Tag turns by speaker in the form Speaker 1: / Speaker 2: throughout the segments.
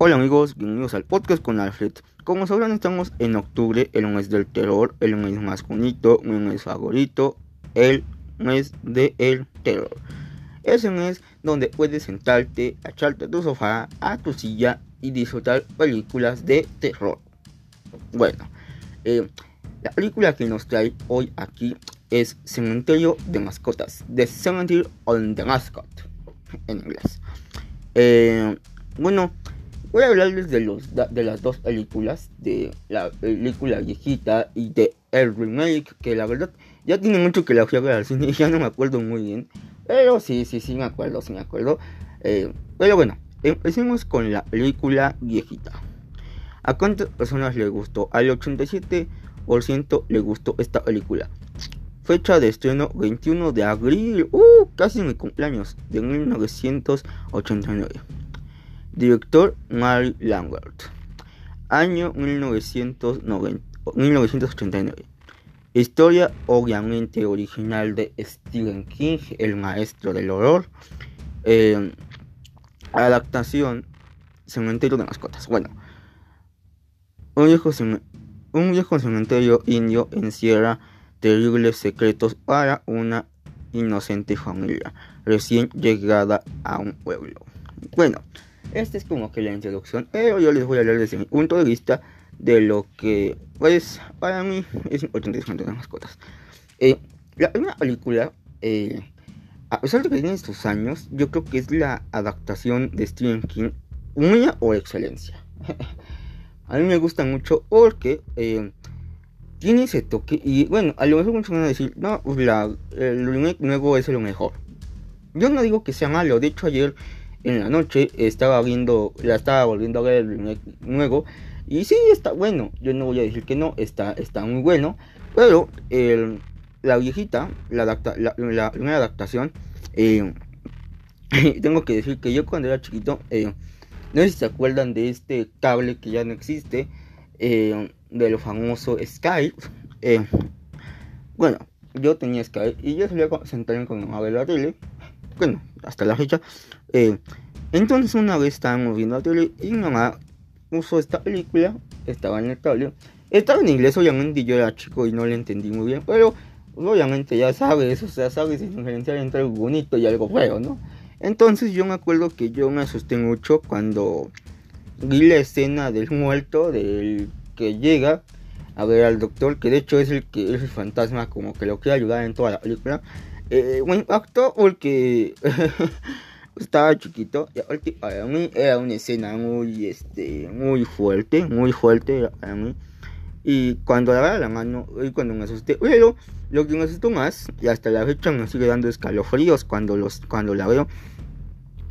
Speaker 1: Hola amigos, bienvenidos al podcast con Alfred. Como sabrán, estamos en octubre, el mes del terror, el mes más bonito, mi mes favorito, el mes del terror. Es un mes donde puedes sentarte, echarte a tu sofá, a tu silla y disfrutar películas de terror. Bueno, eh, la película que nos trae hoy aquí es Cementerio de Mascotas, The Cemetery on the Mascot, en inglés. Eh, bueno, voy a hablarles de, los, de las dos películas, de la película viejita y de el remake, que la verdad ya tiene mucho que la fui a ver al cine ya no me acuerdo muy bien. Pero sí, sí, sí me acuerdo, sí me acuerdo. Eh, pero bueno, empecemos con la película viejita. ¿A cuántas personas le gustó? Al 87% le gustó esta película. Fecha de estreno 21 de abril, uh, casi mi cumpleaños, de 1989. Director Mary Langworth. Año 1990, 1989. Historia obviamente original de Stephen King, el maestro del horror. Eh, adaptación Cementerio de mascotas. Bueno, un viejo, un viejo cementerio indio encierra terribles secretos para una inocente familia recién llegada a un pueblo. Bueno, esta es como que la introducción, pero yo les voy a hablar desde mi punto de vista de lo que, pues, para mí es importante de las mascotas. Eh, la primera película, eh, a pesar de que tiene sus años, yo creo que es la adaptación de Stephen King, una o excelencia. a mí me gusta mucho porque eh, tiene ese toque y bueno, a lo mejor muchos van a decir, no, pues la, el remake nuevo es lo mejor. Yo no digo que sea malo, de hecho ayer en la noche estaba viendo, la estaba volviendo a ver el remake nuevo y sí está bueno, yo no voy a decir que no, está, está muy bueno, pero la viejita, la, adapta, primera adaptación, eh, tengo que decir que yo cuando era chiquito, eh, no sé si se acuerdan de este cable que ya no existe, eh, de lo famoso Skype. Eh, bueno, yo tenía Skype y yo solía sentarme con mamá a la tele. Bueno, hasta la fecha. Entonces una vez estábamos viendo la tele y mi mamá usó esta película. Estaba en el cable. Estaba en inglés, obviamente, yo era chico y no le entendí muy bien. Pero obviamente ya sabes, o sea, sabes diferenciar entre algo bonito y algo feo, ¿no? Entonces yo me acuerdo que yo me asusté mucho cuando vi la escena del muerto, del que llega a ver al doctor, que de hecho es el que es el fantasma como que lo quiere ayudar en toda la película. Eh, me porque estaba chiquito y para mí era una escena muy este muy fuerte, muy fuerte para mí. Y cuando la agarra la mano, y cuando me asusté, pero lo que me asustó más, y hasta la fecha me sigue dando escalofríos cuando los cuando la veo,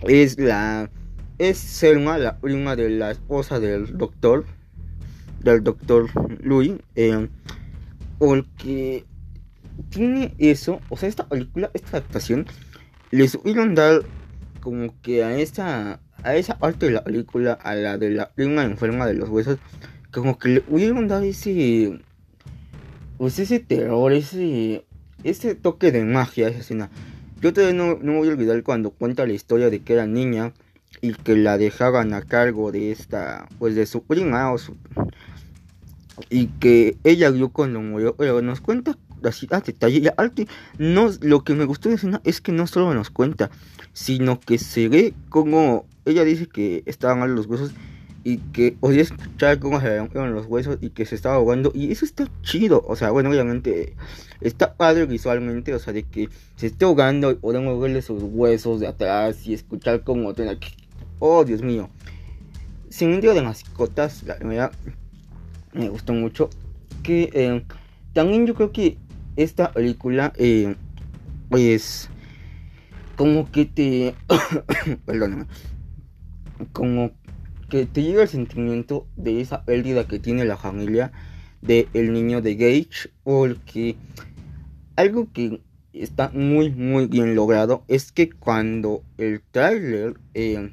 Speaker 1: es la es Selma, la prima de la esposa del doctor, del doctor Louis, eh, porque tiene eso, o sea, esta película, esta adaptación, les hubieron dar como que a esa, a esa parte de la película, a la de la prima enferma de los huesos, como que le hubieron dado ese, pues ese terror, ese, ese toque de magia, esa escena. Yo todavía no, no voy a olvidar cuando cuenta la historia de que era niña y que la dejaban a cargo de esta, pues de su prima o su, y que ella vio cuando murió, pero nos cuenta así a detalle, y arte, no, lo que me gustó de escena es que no solo nos cuenta, sino que se ve como ella dice que estaban mal los huesos y que podía escuchar cómo se rompieron los huesos y que se estaba ahogando y eso está chido, o sea, bueno, obviamente está padre visualmente, o sea, de que se esté ahogando y podemos verle sus huesos de atrás y escuchar cómo oh Dios mío. Sin de mascotas, la verdad me gustó mucho que eh, también yo creo que esta película eh, pues como que te perdóname como que te llega el sentimiento de esa pérdida que tiene la familia del el niño de Gage porque algo que está muy muy bien logrado es que cuando el trailer eh,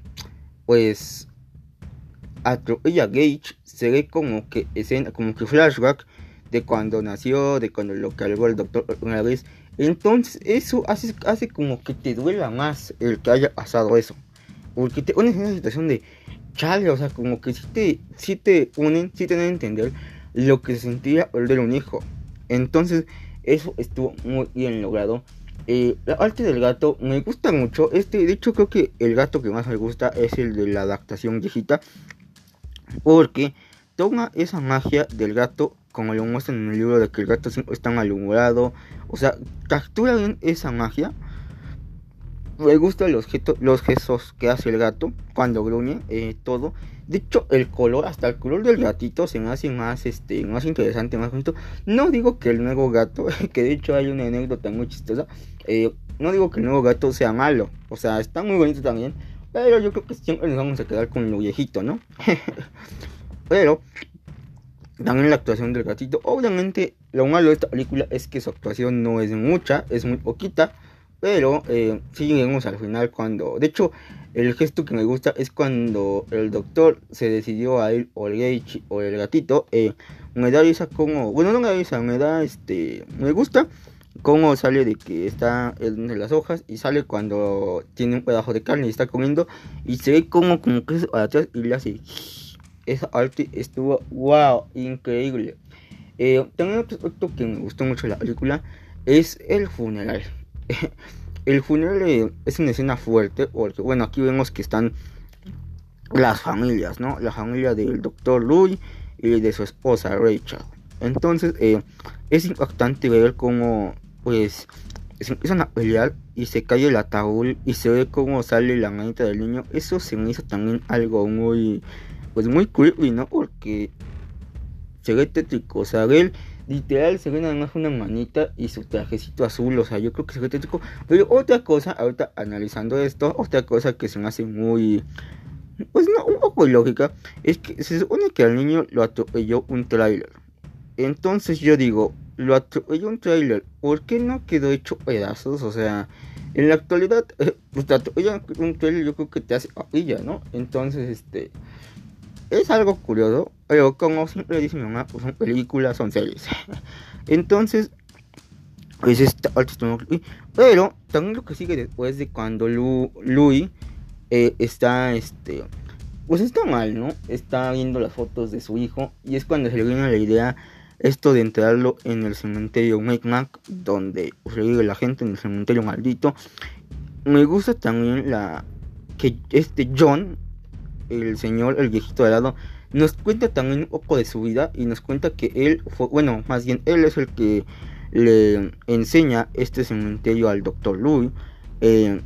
Speaker 1: pues atropella Gage se ve como que escena como que flashback de cuando nació de cuando lo cargó el doctor una vez entonces eso hace, hace como que te duela más el que haya pasado eso porque te pones en una situación de chale, o sea, como que si te, si te unen, si te dan a entender lo que se sentía perder un hijo. Entonces, eso estuvo muy bien logrado. Eh, la arte del gato me gusta mucho. Este, de hecho, creo que el gato que más me gusta es el de la adaptación viejita. Porque toma esa magia del gato, como lo muestran en el libro de que el gato está malhumorado. O sea, captura bien esa magia me gustan los, los gestos que hace el gato cuando gruñe, eh, todo. De hecho, el color, hasta el color del gatito se me hace más, este, más interesante, más bonito. No digo que el nuevo gato, que de hecho hay una anécdota muy chistosa. Eh, no digo que el nuevo gato sea malo, o sea, está muy bonito también. Pero yo creo que siempre nos vamos a quedar con lo viejito, ¿no? pero también la actuación del gatito. Obviamente, lo malo de esta película es que su actuación no es mucha, es muy poquita. Pero eh, sí llegamos al final cuando... De hecho, el gesto que me gusta es cuando el doctor se decidió a ir o el Gage o el gatito. Eh, me da risa como... Bueno, no me da risa, me da este... Me gusta cómo sale de que está en las hojas y sale cuando tiene un pedazo de carne y está comiendo y se ve como, como que es atrás y le hace... Esa arte estuvo wow, increíble. Eh, también otro aspecto que me gustó mucho de la película es el funeral. el funeral es una escena fuerte porque, bueno, aquí vemos que están las familias, ¿no? La familia del doctor Louis y de su esposa Rachel. Entonces, eh, es impactante ver cómo, pues, se empiezan a pelear y se cae el ataúd y se ve cómo sale la manita del niño. Eso se me hizo también algo muy, pues, muy creepy, ¿no? Porque se ve tétrico, o sea, él Literal se ve nada más una manita y su trajecito azul, o sea, yo creo que se ve tétrico. Pero otra cosa, ahorita analizando esto, otra cosa que se me hace muy, pues no, un poco ilógica, es que se supone que al niño lo atropelló un trailer. Entonces yo digo, lo atropelló un trailer, ¿por qué no quedó hecho pedazos? O sea, en la actualidad, eh, pues un trailer, yo creo que te hace papilla, ¿no? Entonces, este es algo curioso, pero como siempre dice mi mamá, pues son películas, son series. Entonces, pues esta Pero también lo que sigue después de cuando Lu, Louis eh, está, este, pues está mal, ¿no? Está viendo las fotos de su hijo y es cuando se le viene la idea esto de enterrarlo en el cementerio Mac, donde se vive la gente en el cementerio maldito. Me gusta también la que este John el señor, el viejito de lado, nos cuenta también un poco de su vida y nos cuenta que él fue, bueno, más bien él es el que le enseña este cementerio al doctor Louis eh,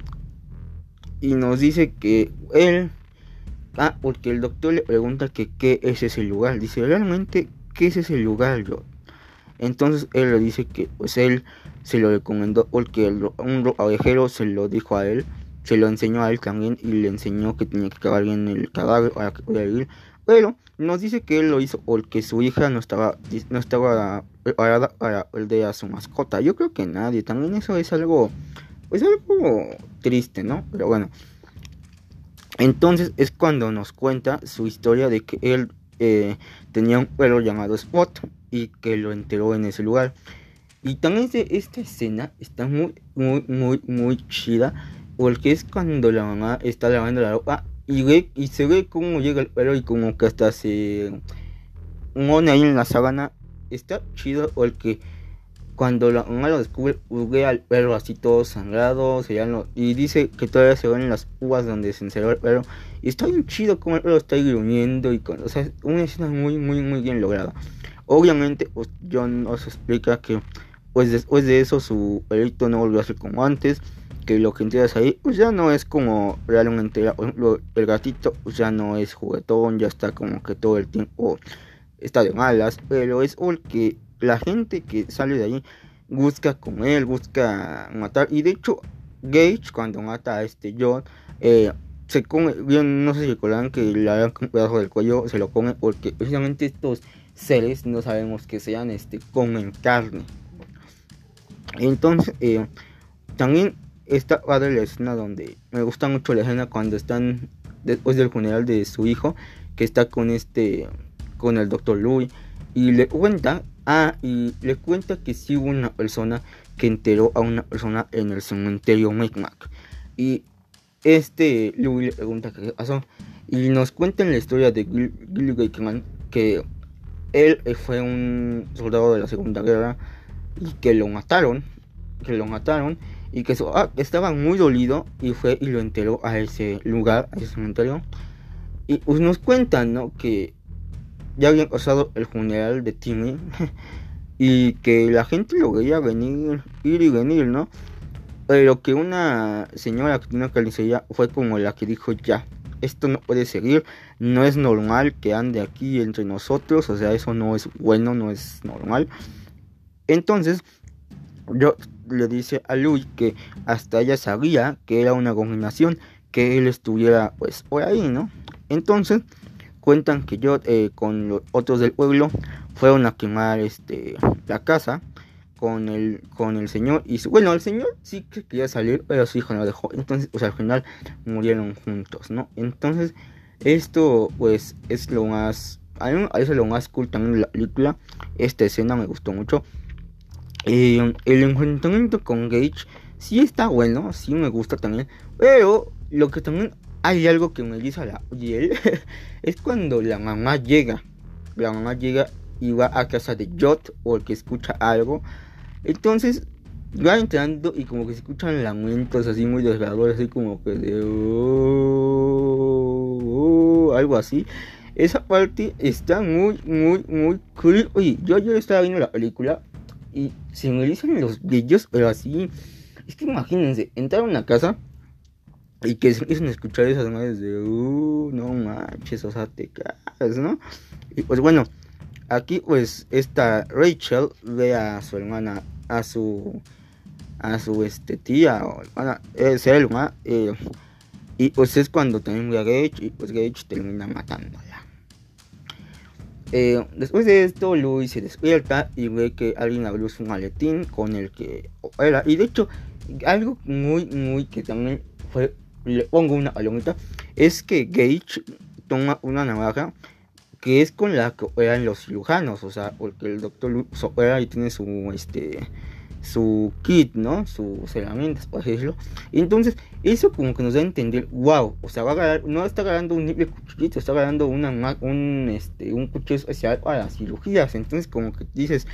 Speaker 1: y nos dice que él, ah, porque el doctor le pregunta que qué es ese lugar, dice realmente qué es ese lugar yo. Entonces él le dice que pues él se lo recomendó porque un abejero se lo dijo a él se lo enseñó a él también y le enseñó que tenía que cavar bien el cadáver para que pudiera vivir. Pero nos dice que él lo hizo porque su hija no estaba, no estaba preparada para el de a su mascota. Yo creo que nadie. También eso es algo, pues algo triste, ¿no? Pero bueno. Entonces es cuando nos cuenta su historia de que él eh, tenía un perro llamado Spot y que lo enteró en ese lugar. Y también esta escena está muy, muy, muy, muy chida porque es cuando la mamá está lavando la ropa y ve y se ve cómo llega el perro y como que hasta se pone ahí en la sábana. Está chido porque cuando la mamá lo descubre, ve al perro así todo sangrado, se y dice que todavía se ven las púas donde se encerró el perro. Y está bien chido como el perro está gruñendo y con, o sea, una escena muy, muy, muy bien lograda. Obviamente, pues, John nos explica que pues después de eso su perrito no volvió a ser como antes que lo que entiendas ahí pues ya no es como realmente el gatito pues ya no es juguetón ya está como que todo el tiempo está de malas pero es porque la gente que sale de ahí busca él busca matar y de hecho Gage cuando mata a este John eh, se come bien no sé si recuerdan que le hagan un pedazo del cuello se lo come porque precisamente estos seres no sabemos que sean este comen carne. Entonces eh, también esta padre la escena donde me gusta mucho la escena cuando están después del funeral de su hijo que está con este con el doctor Louis y le cuenta ah y le cuenta que sí hubo una persona que enteró a una persona en el cementerio Micmac. Y este Louis le pregunta qué pasó Y nos cuentan la historia de Gilly Gateman, que él fue un soldado de la Segunda Guerra y que lo mataron, que lo mataron y que ah, estaba muy dolido y fue y lo enteró a ese lugar, a ese cementerio. Y pues nos cuentan, ¿no? Que ya había pasado el funeral de Timmy y que la gente lo veía venir, ir y venir, ¿no? Pero que una señora que tiene una fue como la que dijo ya, esto no puede seguir, no es normal que ande aquí entre nosotros, o sea, eso no es bueno, no es normal. Entonces, yo le dice a Luis que hasta ella sabía que era una combinación, que él estuviera pues por ahí, ¿no? Entonces, cuentan que yo eh, con los otros del pueblo fueron a quemar este la casa con el con el señor y bueno el señor sí que quería salir pero su hijo no dejó. Entonces pues al final murieron juntos no entonces esto pues es lo más a mí es lo más cool también la película. Esta escena me gustó mucho el enfrentamiento con Gage sí está bueno sí me gusta también pero lo que también hay algo que me dice la él es cuando la mamá llega la mamá llega y va a casa de Jot o el que escucha algo entonces va entrando y como que se escuchan lamentos así muy desgarradores, así como que de oh, oh", algo así. Esa parte está muy, muy, muy cool. Oye, yo ayer estaba viendo la película y se me dicen los brillos, pero así. Es que imagínense, entrar a una casa y que se empiezan a escuchar esas madres de, uh, no manches, o sea, te cagas, ¿no? Y pues bueno, Aquí pues esta Rachel ve a su hermana, a su a su este tía o hermana, es Selma, eh, y pues es cuando también ve a Gage y pues Gage termina matándola. Eh, después de esto, Louis se despierta y ve que alguien abrió su maletín con el que era. Y de hecho, algo muy, muy que también fue, le pongo una palomita, es que Gage toma una navaja que es con la que operan los cirujanos, o sea, porque el doctor opera y tiene su, este, su kit, ¿no? Sus herramientas, por decirlo. Entonces, eso como que nos da a entender, wow, o sea, va no está agarrando un nivel cuchillito, está agarrando una, un, este, un cuchillo especial para cirugías. Entonces, como que dices,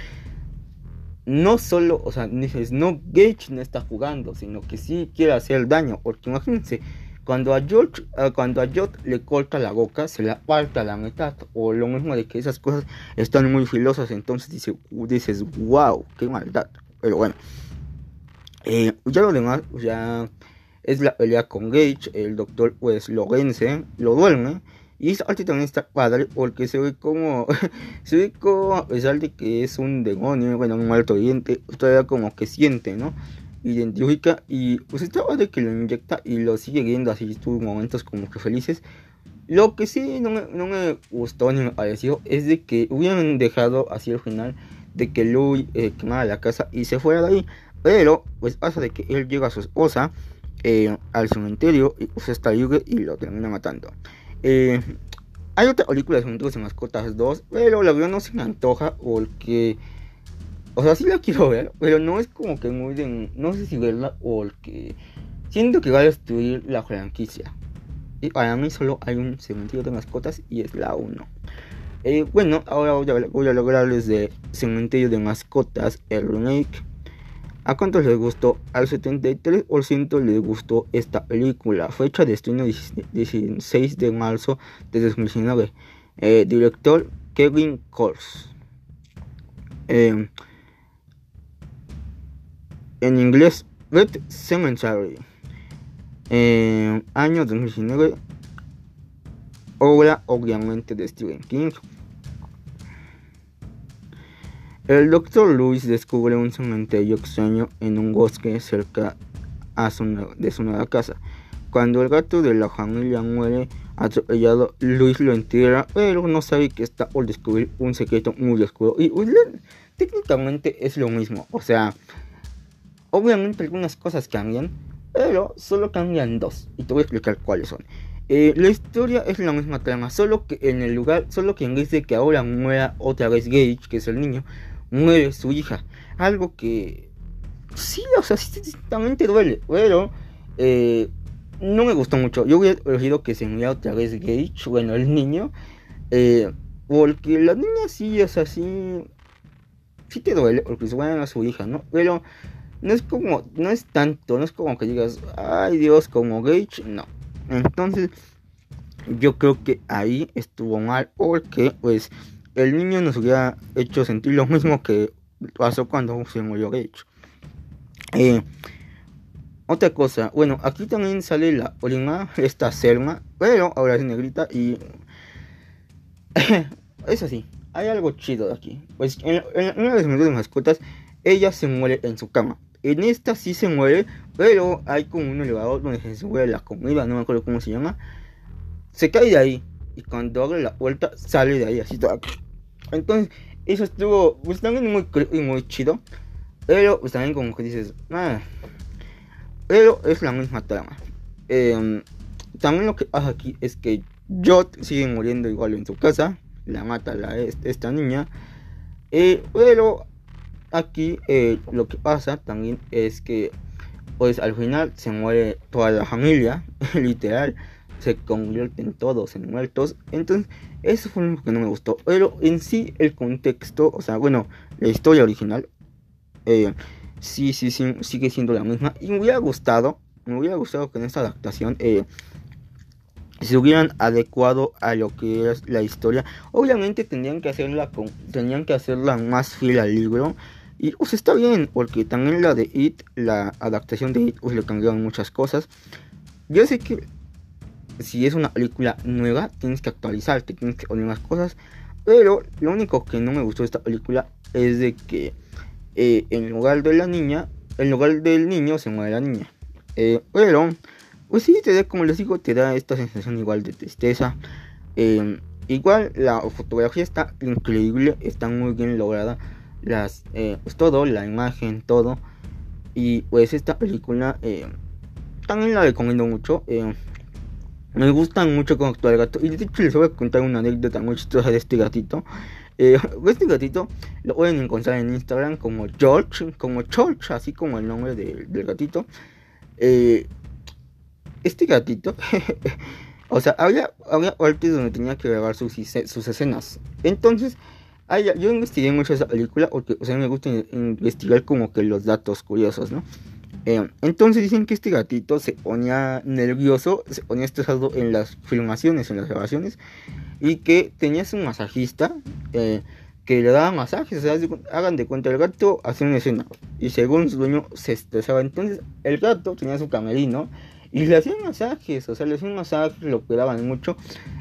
Speaker 1: no solo, o sea, dices, no, Gage no está jugando, sino que sí quiere hacer daño, porque imagínense, cuando a George, eh, cuando a Jot le corta la boca, se la parte a la mitad. O lo mismo de que esas cosas están muy filosas. Entonces dice, dices, wow, qué maldad. Pero bueno. Eh, ya lo demás, ya es la pelea con Gage. El doctor pues lo vence, lo duerme. Y esta parte también está padre porque se ve como, se ve como a pesar de que es un demonio, bueno, un muerto diente, todavía como que siente, ¿no? identifica y pues estaba de que lo inyecta y lo sigue viendo así tuvo momentos como que felices lo que sí no me, no me gustó ni me pareció es de que hubieran dejado así al final de que Louis eh, quemara la casa y se fuera de ahí pero pues pasa de que él llega a su esposa eh, al cementerio y pues está libre y lo termina matando eh, hay otra película de Juntos de Mascotas 2 pero la verdad no se me antoja porque o sea, sí la quiero ver, pero no es como que muy. No sé si verla o que. Siento que va a destruir la franquicia. Y para mí solo hay un cementerio de mascotas y es la 1. Eh, bueno, ahora voy a, lograrles de cementerio de mascotas el remake. ¿A cuántos les gustó? Al 73% les gustó esta película. Fecha de estreno 16 de marzo de 2019. Eh, director Kevin Kors. Eh, en inglés Red Cemetery. Eh, año 2019. Obra obviamente de Stephen King. El doctor Lewis descubre un cementerio extraño en un bosque cerca de su nueva casa. Cuando el gato de la familia muere atropellado, Luis lo entierra, pero no sabe que está por descubrir un secreto muy oscuro. Y pues, técnicamente es lo mismo. O sea, Obviamente algunas cosas cambian, pero solo cambian dos. Y te voy a explicar cuáles son. Eh, la historia es la misma trama, solo que en el lugar, solo que en vez de que ahora muera otra vez Gage, que es el niño, muere su hija. Algo que sí, o sea, sí, también duele, pero eh, no me gustó mucho. Yo hubiera elegido que se muriera otra vez Gage, bueno, el niño. Eh, porque la niña sí es así. Sí te duele, porque se vayan a su hija, ¿no? Pero no es como, no es tanto, no es como que digas, ay Dios, como Gage, no. Entonces, yo creo que ahí estuvo mal, porque pues el niño nos hubiera hecho sentir lo mismo que pasó cuando se murió Gage. Eh, otra cosa, bueno, aquí también sale la orina, esta Selma, pero ahora es negrita y es así. Hay algo chido aquí. Pues en, una de las mascotas, ella se muere en su cama. En esta sí se muere, pero hay como un elevador donde se muere la comida, no me acuerdo cómo se llama. Se cae de ahí y cuando abre la vuelta sale de ahí así todo. Entonces, eso estuvo pues también muy, chido. Pero pues también como que dices, ah, pero es la misma trama. Em, también lo que pasa aquí es que Jot sigue muriendo igual en su casa. La mata la, esta niña. Eh, pero aquí eh, lo que pasa también es que pues al final se muere toda la familia. literal. Se convierten todos en muertos. Entonces eso fue lo que no me gustó. Pero en sí el contexto, o sea, bueno, la historia original. Eh, sí, sí, sí, sigue siendo la misma. Y me hubiera gustado, me hubiera gustado que en esta adaptación eh, se hubieran adecuado a lo que es la historia. Obviamente tendrían que hacerla con, tenían que hacerla más fiel al libro. Y pues está bien, porque también la de It, la adaptación de It, pues le cambiaron muchas cosas. Yo sé que si es una película nueva, tienes que actualizarte, tienes que poner más cosas. Pero lo único que no me gustó de esta película es de que eh, en lugar de la niña, en lugar del niño se muere la niña. Eh, pero, pues sí, te da, como les digo, te da esta sensación igual de tristeza. Eh, igual la fotografía está increíble, está muy bien lograda. Las, pues todo, la imagen, todo. Y pues esta película también la recomiendo mucho. Me gusta mucho cómo actúa el gato. Y de hecho les voy a contar una anécdota muy chistosa de este gatito. Eh, este gatito lo pueden encontrar en Instagram como George, como George, así como el nombre del gatito. Eh, este gatito, o sea, había, había partes donde tenía que grabar sus, sus escenas. Entonces, yo investigué mucho esa película porque, o sea, me gusta investigar como que los datos curiosos, ¿no? Eh, entonces dicen que este gatito se ponía nervioso, se ponía estresado en las filmaciones, en las grabaciones, y que tenías un masajista eh, que le daba masajes. O sea, hagan de cuenta, el gato hacía una escena y según su dueño se estresaba. Entonces el gato tenía su camerino y le hacían masajes, o sea, le hacían masajes, lo cuidaban mucho.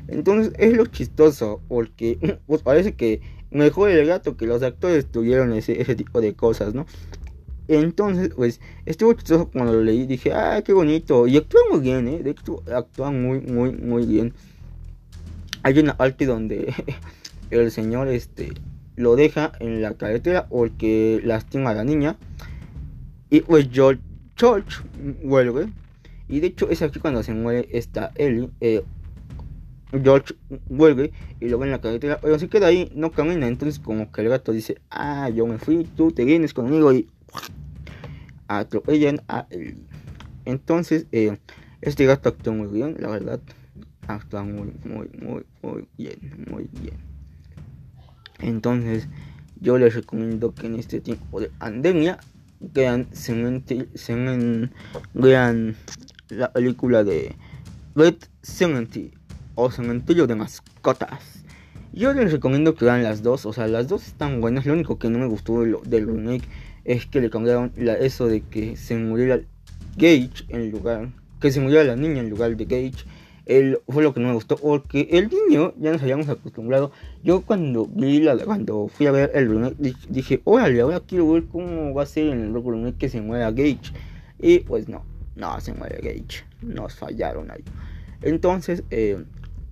Speaker 1: Entonces es lo chistoso, porque pues parece que mejor el gato que los actores tuvieron ese, ese tipo de cosas, ¿no? Entonces, pues, estuvo chistoso cuando lo leí. Dije, ah, qué bonito. Y actúa muy bien, ¿eh? De hecho, actúa muy, muy, muy bien hay una parte donde el señor este lo deja en la carretera porque lastima a la niña y pues George, George vuelve y de hecho es aquí cuando se muere esta Ellie eh, George vuelve y lo ve en la carretera pero se queda ahí no camina entonces como que el gato dice ah yo me fui tú te vienes conmigo y atropellan a Ellie entonces eh, este gato actuó muy bien la verdad actúa muy, muy, muy, muy bien, muy bien. Entonces, yo les recomiendo que en este tiempo de pandemia vean, vean la película de Red Cemetery o Cementerio de Mascotas. Yo les recomiendo que vean las dos, o sea, las dos están buenas. Lo único que no me gustó del remake es que le cambiaron eso de que se muriera Gage en lugar, que se muriera la niña en lugar de Gage. Él fue lo que no me gustó porque el niño ya nos habíamos acostumbrado. Yo cuando vi la cuando fui a ver el remake dije órale ahora quiero ver cómo va a ser en el remake que se muera Gage y pues no no se muere Gage nos fallaron ahí. Entonces eh,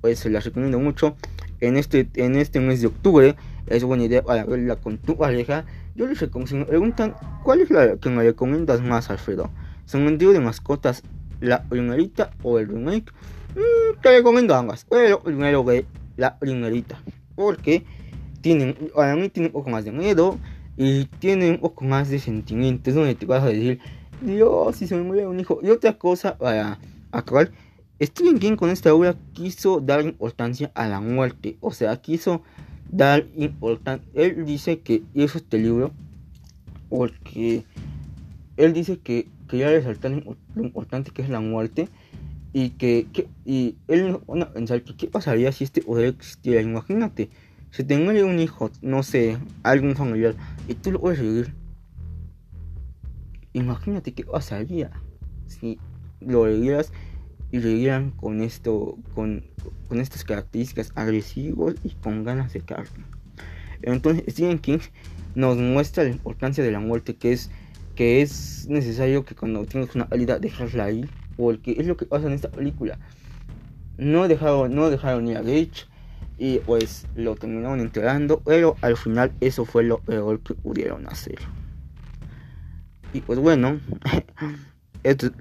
Speaker 1: pues se las recomiendo mucho. En este en este mes de octubre es buena idea para verla con tu pareja yo les recomiendo preguntan cuál es la que me recomiendas más Alfredo cementerio de mascotas la primerita o el remake Mm, te recomiendo ambas, pero primero ve la primerita, porque tienen, a mí tiene un poco más de miedo y tiene un poco más de sentimientos, donde te vas a decir, Dios, si se me muere un hijo. Y otra cosa, para actual, Stephen King con esta obra quiso dar importancia a la muerte, o sea, quiso dar importancia. Él dice que hizo este libro porque él dice que quería resaltar lo importante que es la muerte y que, y él bueno, pensar qué pasaría si este poder existiera. Imagínate, si te un hijo, no sé, algún familiar, y tú lo puedes vivir. Imagínate qué pasaría si lo vivieras y vivieran con esto, con, con estas características agresivos y con ganas de carne. Entonces Stephen King nos muestra la importancia de la muerte, que es que es necesario que cuando tienes una herida dejarla ir, porque es lo que pasa en esta película. No dejaron, no dejaron ir a Gage y pues lo terminaron enterrando, pero al final eso fue lo peor que pudieron hacer. Y pues bueno, Esto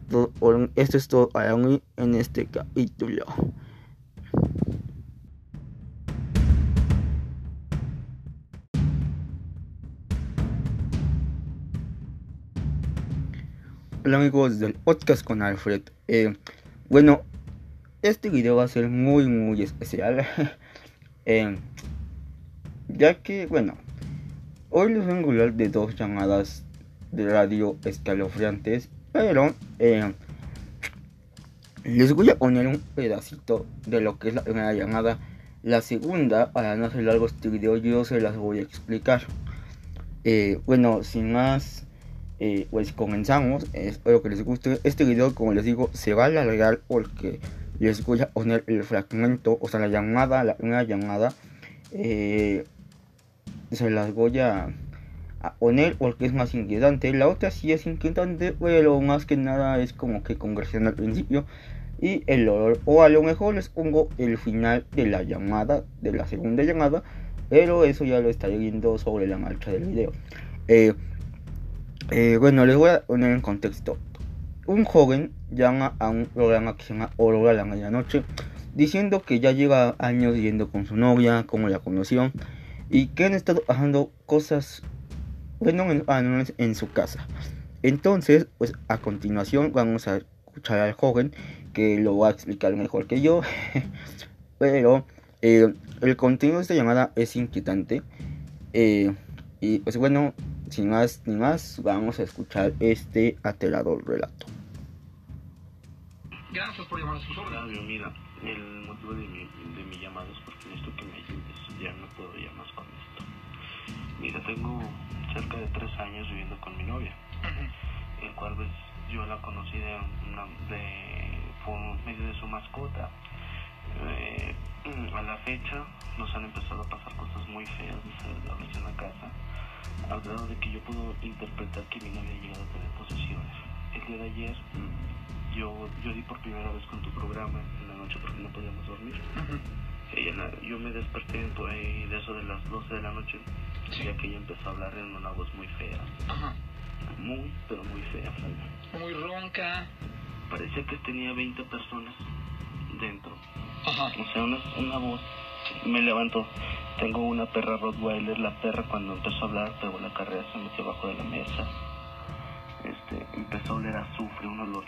Speaker 1: esto es todo para en este capítulo. Hola amigos del podcast con Alfred. Eh, bueno, este video va a ser muy muy especial. eh, ya que, bueno, hoy les vengo a hablar de dos llamadas de radio escalofriantes pero eh, les voy a poner un pedacito de lo que es la primera llamada. La segunda, para no hacer largo este video, yo se las voy a explicar. Eh, bueno, sin más, eh, pues comenzamos. espero que les guste. Este video, como les digo, se va a alargar porque les voy a poner el fragmento, o sea, la llamada, la primera llamada. se las voy a a poner porque es más inquietante. La otra sí es inquietante, pero más que nada es como que conversión al principio y el olor. O a lo mejor les pongo el final de la llamada, de la segunda llamada, pero eso ya lo estaré viendo sobre la marcha del video. Eh, eh, bueno, les voy a poner en contexto. Un joven llama a un programa que se llama Aurora la medianoche diciendo que ya lleva años yendo con su novia, como la conoció, y que han estado pasando cosas bueno, ah, en, su casa. Entonces, pues a continuación vamos a escuchar al joven que lo va a explicar mejor que yo. Pero eh, el contenido de esta llamada es inquietante. Eh, y pues bueno, sin más ni más, vamos a escuchar este aterrador relato.
Speaker 2: Gracias por llamar a su Mira, el motivo de mi, de mi llamada es porque necesito que me ayudes. Ya no puedo ya más con esto. Mira, tengo cerca de tres años viviendo con mi novia, el cual pues yo la conocí de, una, de por medio de su mascota. Eh, a la fecha nos han empezado a pasar cosas muy feas desagradables en la casa, al grado de que yo puedo interpretar que mi novia ha llegado a tener posesiones. El día de ayer yo, yo di por primera vez con tu programa en la noche porque no podíamos dormir. yo me desperté por ahí de eso de las 12 de la noche ya que ella empezó a hablar en una voz muy fea. Ajá. Muy, pero muy fea,
Speaker 3: Muy ronca.
Speaker 2: Parecía que tenía 20 personas dentro. Ajá. O sea, una, una voz. Me levantó. Tengo una perra Rottweiler. La perra cuando empezó a hablar pegó la carrera, se metió abajo de la mesa. Este, empezó a oler azufre, un olor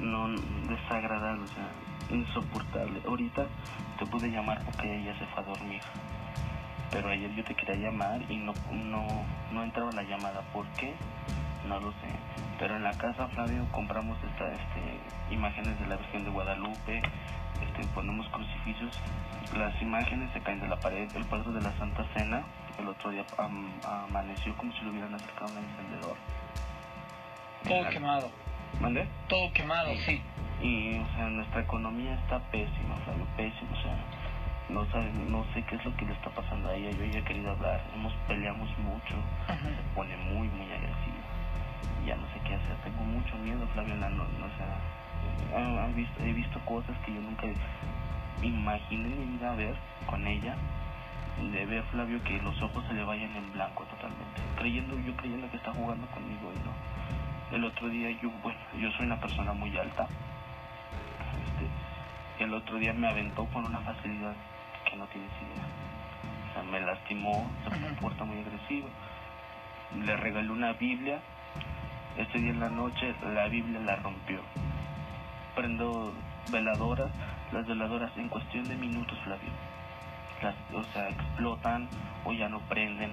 Speaker 2: no desagradable, o sea, insoportable. Ahorita te pude llamar porque ella se fue a dormir pero ayer yo te quería llamar y no, no, no entraba la llamada. ¿Por qué? No lo sé. Pero en la casa, Flavio, compramos esta, este, imágenes de la Virgen de Guadalupe, este, ponemos crucifijos, las imágenes se caen de la pared, el padre de la Santa Cena, el otro día amaneció como si lo hubieran acercado a un encendedor.
Speaker 3: Todo quemado.
Speaker 2: ¿Mande?
Speaker 3: Todo quemado, sí.
Speaker 2: Y, o sea, nuestra economía está pésima, Flavio, pésima, o sea no sabe, no sé qué es lo que le está pasando a ella, yo ya he querido hablar, hemos peleamos mucho, se pone muy muy agresiva, ya no sé qué hacer, tengo mucho miedo Flavio, no, no, o visto, he visto cosas que yo nunca imaginé mi vida ver con ella, de ver Flavio que los ojos se le vayan en blanco totalmente, creyendo, yo creyendo que está jugando conmigo y no. El otro día yo, bueno, yo soy una persona muy alta, este, el otro día me aventó con una facilidad no tienes idea. O sea, me lastimó, se comporta muy agresivo. Le regalé una Biblia. Este día en la noche la Biblia la rompió. prendo veladoras, las veladoras en cuestión de minutos, Flavio. Las, o sea, explotan o ya no prenden.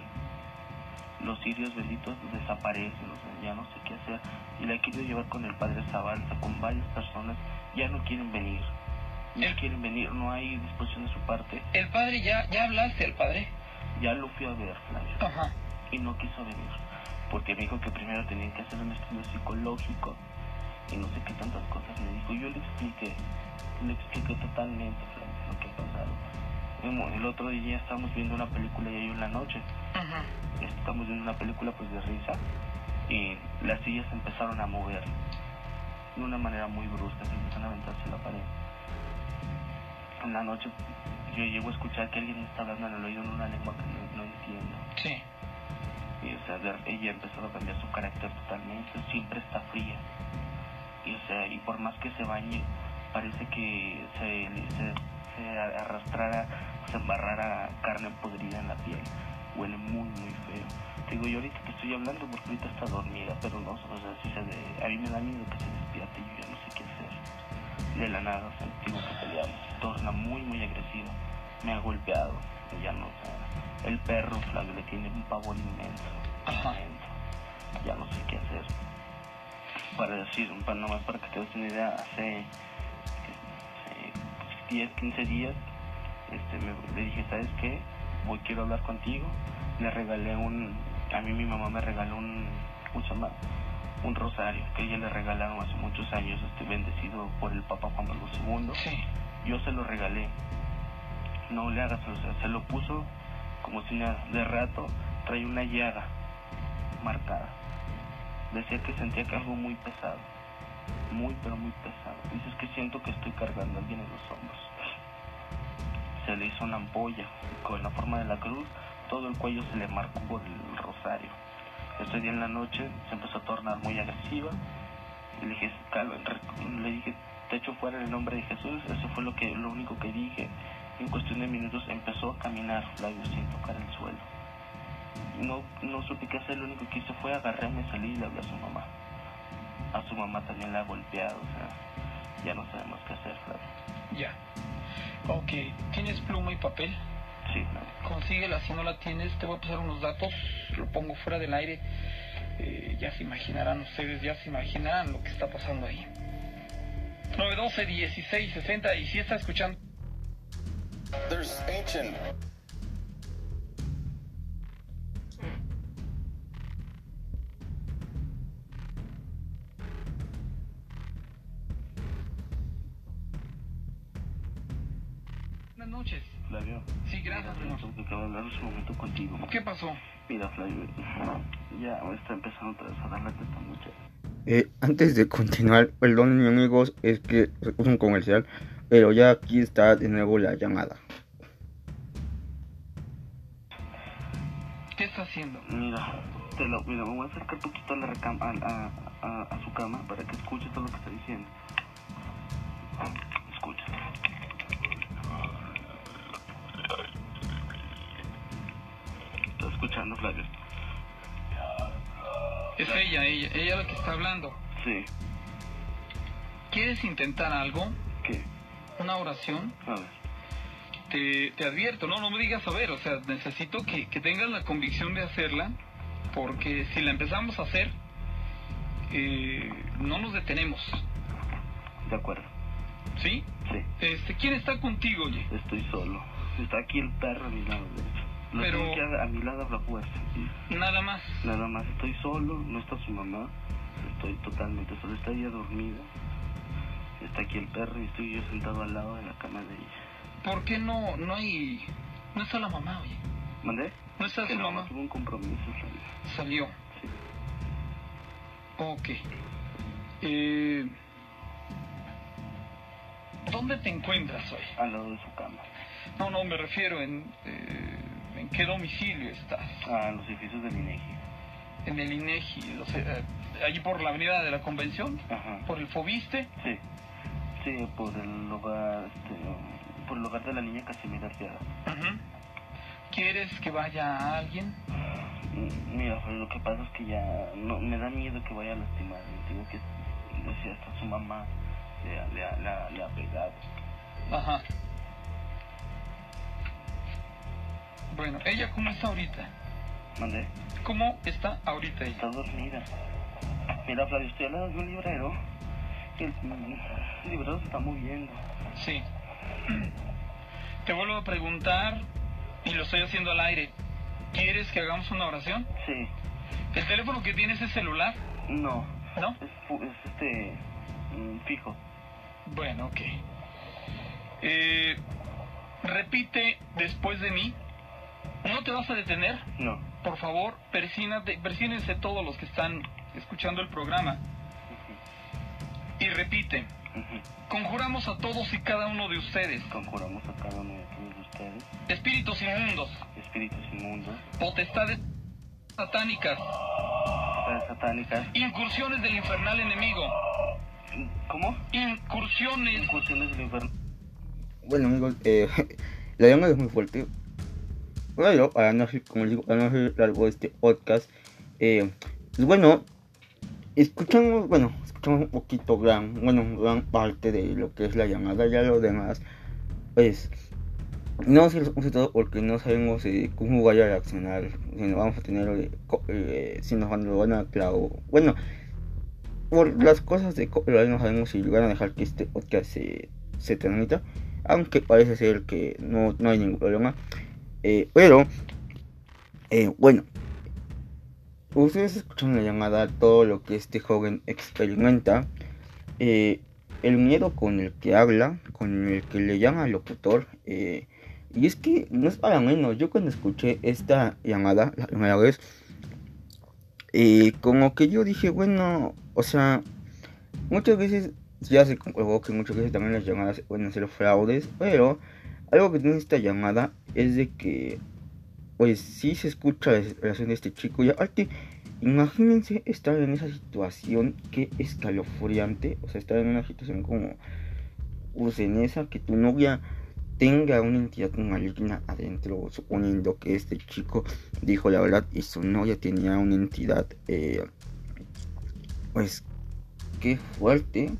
Speaker 2: Los sirios benditos desaparecen, o sea, ya no sé qué hacer. Y la he querido llevar con el padre Zabalza, con varias personas, ya no quieren venir. No
Speaker 3: El-
Speaker 2: quieren venir, no hay disposición de su parte.
Speaker 3: El padre, ya, ya hablaste al padre.
Speaker 2: Ya lo fui a ver, Flavio.
Speaker 3: Ajá.
Speaker 2: y no quiso venir porque me dijo que primero tenían que hacer un estudio psicológico y no sé qué tantas cosas me dijo yo le expliqué le expliqué totalmente Fran, lo que ha pasado el otro día estábamos viendo una película y yo en la noche
Speaker 3: Ajá.
Speaker 2: estamos viendo una película pues de risa y las sillas empezaron a mover de una manera muy brusca se empezaron a aventarse la pared en la noche yo llego a escuchar que alguien me está hablando en el oído en una lengua que no, no entiendo
Speaker 3: Sí.
Speaker 2: y, o sea, ella empezó a cambiar su carácter totalmente, siempre está fría. Y, o sea, y por más que se bañe, parece que se, se, se arrastrara, se embarrara carne podrida en la piel. Huele muy, muy feo. Te digo, yo ahorita te estoy hablando porque ahorita está dormida, pero no, o sea, si se de- a mí me da miedo que se despierte y yo ya no sé qué hacer. De la nada, o sea, digo que peleamos. Torna muy, muy agresiva. Me ha golpeado, ya no, sea, el perro, Flavio, le tiene un pavor inmenso.
Speaker 3: Ajá.
Speaker 2: Ya no sé qué hacer. Para decir, para, nomás para que te des una idea, hace, hace 10, 15 días este, me- le dije, ¿sabes qué? Voy, quiero hablar contigo. Le regalé un, a mí mi mamá me regaló un, ¿cómo se llama? Un rosario que ella le regalaron hace muchos años, este, bendecido por el Papa Juan Pablo II
Speaker 3: Sí.
Speaker 2: Yo se lo regalé. No le hagas, o sea, se lo puso como si. De rato trae una llaga marcada. Decía que sentía que algo muy pesado. Muy, pero muy pesado. Dices que siento que estoy cargando a alguien en los hombros. Se le hizo una ampolla con la forma de la cruz. Todo el cuello se le marcó por el rosario. Ese día en la noche se empezó a tornar muy agresiva. Le dije, calma, le dije, te echo fuera en el nombre de Jesús. Eso fue lo que, lo único que dije. En cuestión de minutos empezó a caminar Flavio sin tocar el suelo. No, no supe qué hacer, lo único que hice fue agarrarme, salí y le hablé a su mamá. A su mamá también la ha golpeado, o sea, ya no sabemos qué hacer, Flavio.
Speaker 3: Ya. Ok. ¿Tienes pluma y papel?
Speaker 2: Sí, Flavio.
Speaker 3: Consíguela, si no la tienes, te voy a pasar unos datos, lo pongo fuera del aire. Eh, ya se imaginarán ustedes, ya se imaginarán lo que está pasando ahí. 912 16 60 y si está escuchando.
Speaker 4: There's ancient
Speaker 3: Buenas noches.
Speaker 2: Flavio.
Speaker 3: Sí, gracias,
Speaker 2: Mira, tengo que hablar un momento contigo.
Speaker 3: ¿Qué pasó?
Speaker 2: Mira, Flavio, ya me está empezando otra vez a dar la teta mucho.
Speaker 1: Eh, antes de continuar, perdón mis amigos, es que es un comercial, pero ya aquí está de nuevo la llamada.
Speaker 3: ¿Qué está haciendo?
Speaker 2: Mira, te lo, mira, me voy a acercar poquito a, la recam- a, a, a, su cama para que escuches todo lo que está diciendo. Escucha. Estoy escuchando, Flavio.
Speaker 3: Es ella, ella, ella la que está hablando.
Speaker 2: Sí.
Speaker 3: ¿Quieres intentar algo?
Speaker 2: ¿Qué?
Speaker 3: ¿Una oración?
Speaker 2: A ver.
Speaker 3: Te, te advierto, no, no me digas a ver, o sea, necesito que, que tengas la convicción de hacerla, porque si la empezamos a hacer, eh, no nos detenemos,
Speaker 2: De acuerdo.
Speaker 3: ¿sí?
Speaker 2: Sí.
Speaker 3: Este, ¿Quién está contigo, oye?
Speaker 2: Estoy solo. Está aquí el perro a mi lado Lo
Speaker 3: Pero-
Speaker 2: tengo que a, mi lado la fuerza.
Speaker 3: Nada más.
Speaker 2: Nada más estoy solo, no está su mamá. Estoy totalmente solo. Está ella dormida. Está aquí el perro y estoy yo sentado al lado de la cama de ella.
Speaker 3: ¿Por qué no, no hay, no está la mamá, oye?
Speaker 2: ¿Mandé?
Speaker 3: ¿No está
Speaker 2: Que
Speaker 3: su
Speaker 2: no,
Speaker 3: mamá?
Speaker 2: tuvo un compromiso.
Speaker 3: Salió.
Speaker 2: Sí.
Speaker 3: Ok. Eh, ¿Dónde te encuentras hoy?
Speaker 2: Al lado de su cama.
Speaker 3: No, no, me refiero en... eh, ¿En qué domicilio estás?
Speaker 2: A los edificios del INEGI.
Speaker 3: En el INEGI, o sea, eh, allí por la avenida de la Convención,
Speaker 2: Ajá.
Speaker 3: por el Fobiste.
Speaker 2: Sí. Sí, por el lugar, este, por el lugar de la niña Casimira Arteaga.
Speaker 3: Ujú. ¿Quieres que vaya alguien?
Speaker 2: Mm, Mira, Flavio, lo que pasa es que ya no me da miedo que vaya a lastimar. Digo que decía hasta su mamá le, le, le, le ha pegado.
Speaker 3: Ajá. Bueno, ¿ella cómo está ahorita?
Speaker 2: ¿Mandé?
Speaker 3: ¿Cómo está ahorita ella?
Speaker 2: Está dormida. Mira, Flavio, estoy al lado de un librero. El, el librero se está moviendo.
Speaker 3: Sí. Te vuelvo a preguntar y lo estoy haciendo al aire. ¿Quieres que hagamos una oración?
Speaker 2: Sí.
Speaker 3: ¿El teléfono que tienes es celular?
Speaker 2: No.
Speaker 3: ¿No?
Speaker 2: Es, es este. mm, fijo.
Speaker 3: Bueno, ok. Eh, repite después de mí. ¿No te vas a detener?
Speaker 2: No.
Speaker 3: Por favor, persínate, persínense todos los que están escuchando el programa. Y repite. Conjuramos a todos y cada uno de ustedes,
Speaker 2: Conjuramos a cada uno de todos ustedes,
Speaker 3: espíritus inmundos,
Speaker 2: espíritus inmundos,
Speaker 3: potestades satánicas,
Speaker 2: potestades satánicas.
Speaker 3: incursiones del infernal enemigo,
Speaker 2: ¿Cómo?
Speaker 3: incursiones.
Speaker 2: Incursiones del infierno.
Speaker 1: Bueno amigos, eh, la llamada es muy fuerte. Bueno, para no ser, como digo, para no ser largo este podcast, eh, pues bueno, escuchamos, bueno, escuchamos un poquito gran, bueno, gran parte de lo que es la llamada, ya lo demás, pues, no se los citado porque no sabemos eh, cómo vaya a reaccionar, si nos vamos a tener, eh, eh, si nos van, lo van a clavo, bueno, por las cosas de copyright no sabemos si van a dejar que este podcast se, se transmita aunque parece ser que no, no hay ningún problema. Eh, pero, eh, bueno, ustedes escuchan la llamada, todo lo que este joven experimenta, eh, el miedo con el que habla, con el que le llama al locutor, y es que no es para menos, yo cuando escuché esta llamada la primera vez, como que yo dije, bueno, o sea, muchas veces ya se comprobó que muchas veces también las llamadas pueden ser fraudes, pero algo que tiene esta llamada es de que, pues sí se escucha la desesperación de este chico. Y aparte, imagínense estar en esa situación que escalofriante, o sea, estar en una situación como, pues en esa que tu novia tenga una entidad maligna adentro, suponiendo que este chico dijo la verdad y su novia tenía una entidad, eh, pues qué fuerte.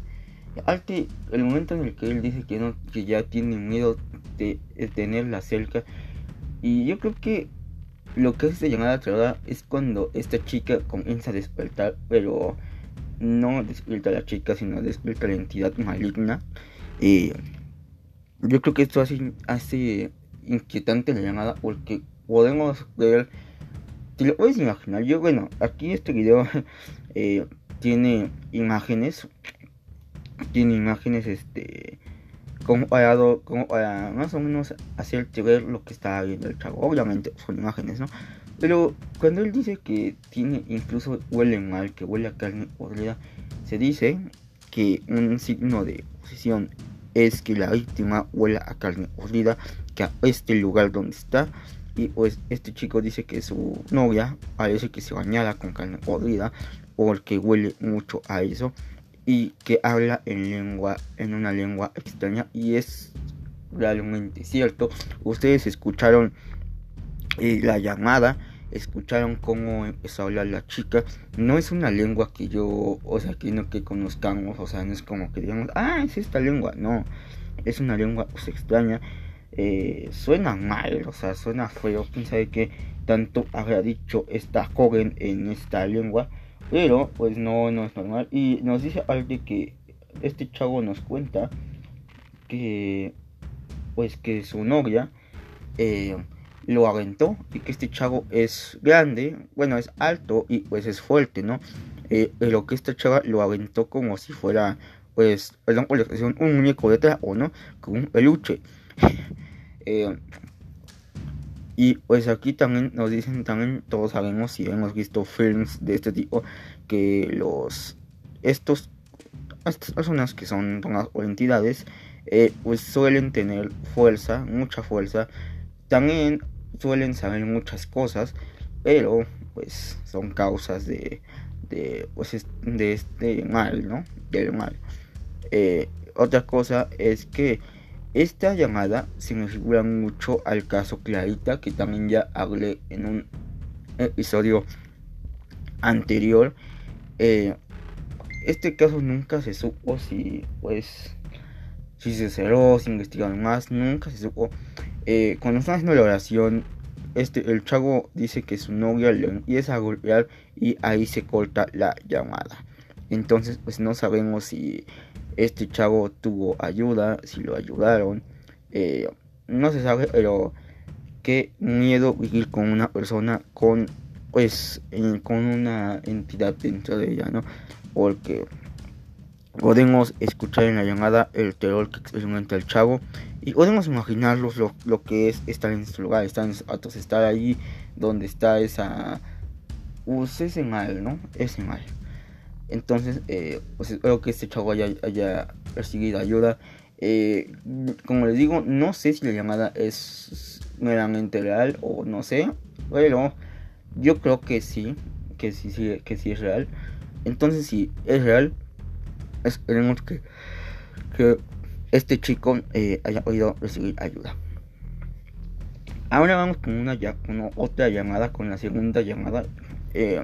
Speaker 1: Arte, el momento en el que él dice que no, que ya tiene miedo de, tenerla cerca. Y yo creo que lo que hace llamada aterradora es cuando esta chica comienza a despertar, pero no despierta a la chica, sino despierta a la entidad maligna. Y yo creo que esto hace, hace inquietante la llamada porque podemos ver, te lo puedes imaginar, yo bueno, aquí este video eh, tiene imágenes tiene imágenes este como para, do- como para más o menos hacerte ver lo que está viendo el chavo. Obviamente son imágenes no pero cuando él dice que tiene incluso huele mal que huele a carne podrida se dice que un signo de posición es que la víctima huela a carne podrida que a este lugar donde está. Y pues este chico dice que su novia parece que se bañara con carne podrida porque huele mucho a eso y que habla en lengua en una lengua extraña y es realmente cierto. Ustedes escucharon eh, la llamada escucharon cómo empezó a hablar la chica. No es una lengua que yo o sea que no que conozcamos o sea no es como que digamos ah es esta lengua no. Es una lengua pues, extraña. Eh, suena mal o sea suena feo. Quién sabe qué tanto habrá dicho esta joven en esta lengua pero pues no, no es normal. Y nos dice Alde que este chavo nos cuenta que pues que su novia eh, lo aventó y que este chavo es grande, bueno es alto y pues es fuerte, ¿no? Eh, pero que esta chava lo aventó como si fuera pues, perdón por la expresión, un muñeco de trapo, ¿no? Como un peluche. Eh, y pues aquí también nos dicen, también todos sabemos si hemos visto films de este tipo, que los estos estas personas que son personas entidades eh, pues suelen tener fuerza, mucha fuerza, también suelen saber muchas cosas, pero pues son causas de, de pues es- de este mal, ¿no? Del mal. Eh, otra cosa es que esta llamada se me figura mucho al caso Clarita, que también ya hablé en un episodio anterior. Eh, este caso nunca se supo si, pues, si se cerró, si investigaron más, nunca se supo. Eh, cuando están haciendo la oración, este, el chavo dice que su novia le empieza a golpear y ahí se corta la llamada. Entonces, pues no sabemos si este chavo tuvo ayuda, si lo ayudaron. Eh, no se sabe, pero qué miedo vivir con una persona con, pues, con una entidad dentro de ella, ¿no? Porque podemos escuchar en la llamada el terror que experimenta el chavo y podemos imaginarnos lo, lo que es estar en su lugar, estar en sus estar ahí donde está esa... Pues ese mal, ¿no? Ese mal. Entonces, eh, pues espero que este chavo haya, recibido ayuda. Eh, como les digo, no sé si la llamada es meramente real o no sé, pero yo creo que sí, que sí, que sí es real. Entonces, si es real, esperemos que, que este chico eh, haya podido recibir ayuda. Ahora vamos con una con otra llamada, con la segunda llamada. Eh,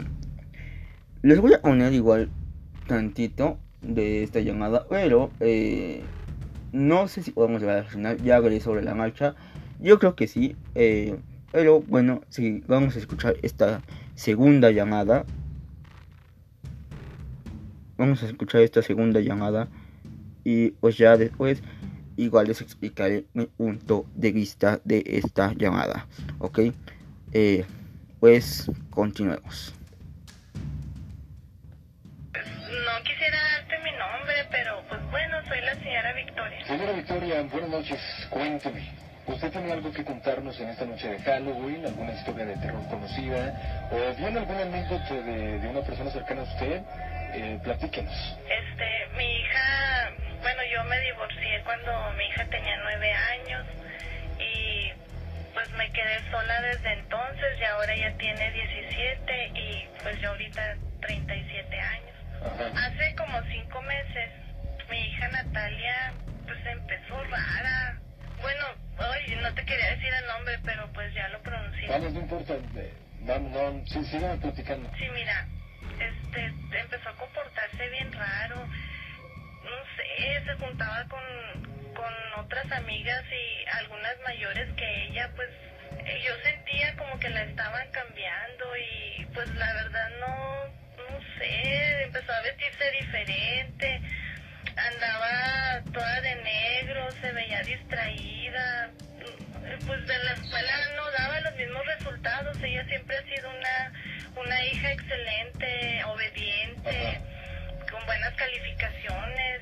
Speaker 1: les voy a poner igual tantito de esta llamada, pero eh, no sé si podemos llegar al final. Ya veré sobre la marcha. Yo creo que sí, pero bueno, si vamos a escuchar esta segunda llamada. Vamos a escuchar esta segunda llamada y pues ya después igual les explicaré mi punto de vista de esta llamada ok eh, pues continuemos
Speaker 5: soy la señora Victoria
Speaker 6: señora Victoria buenas noches cuénteme ¿Usted tiene algo que contarnos en esta noche de Halloween? ¿Alguna historia de terror conocida? ¿O bien alguna anécdota de, de una persona cercana a usted? Eh, platíquenos.
Speaker 5: Este, mi hija bueno, yo me divorcié cuando mi hija tenía nueve años y pues me quedé sola desde entonces y ahora ya tiene 17 y pues yo ahorita 37 años. Hace como cinco meses mi hija Natalia pues empezó rara. Bueno, hoy no te quería decir el nombre, pero pues ya lo pronuncié.
Speaker 6: Vamos, no importa. Vamos, no, sí, sigan platicando.
Speaker 5: Sí, mira, este, empezó a comportarse bien raro no sé, se juntaba con, con otras amigas y algunas mayores que ella, pues yo sentía como que la estaban cambiando y pues la verdad no, no sé, empezó a vestirse diferente, andaba toda de negro, se veía distraída, pues de la escuela no daba los mismos resultados, ella siempre ha sido una, una hija excelente, obediente con buenas calificaciones.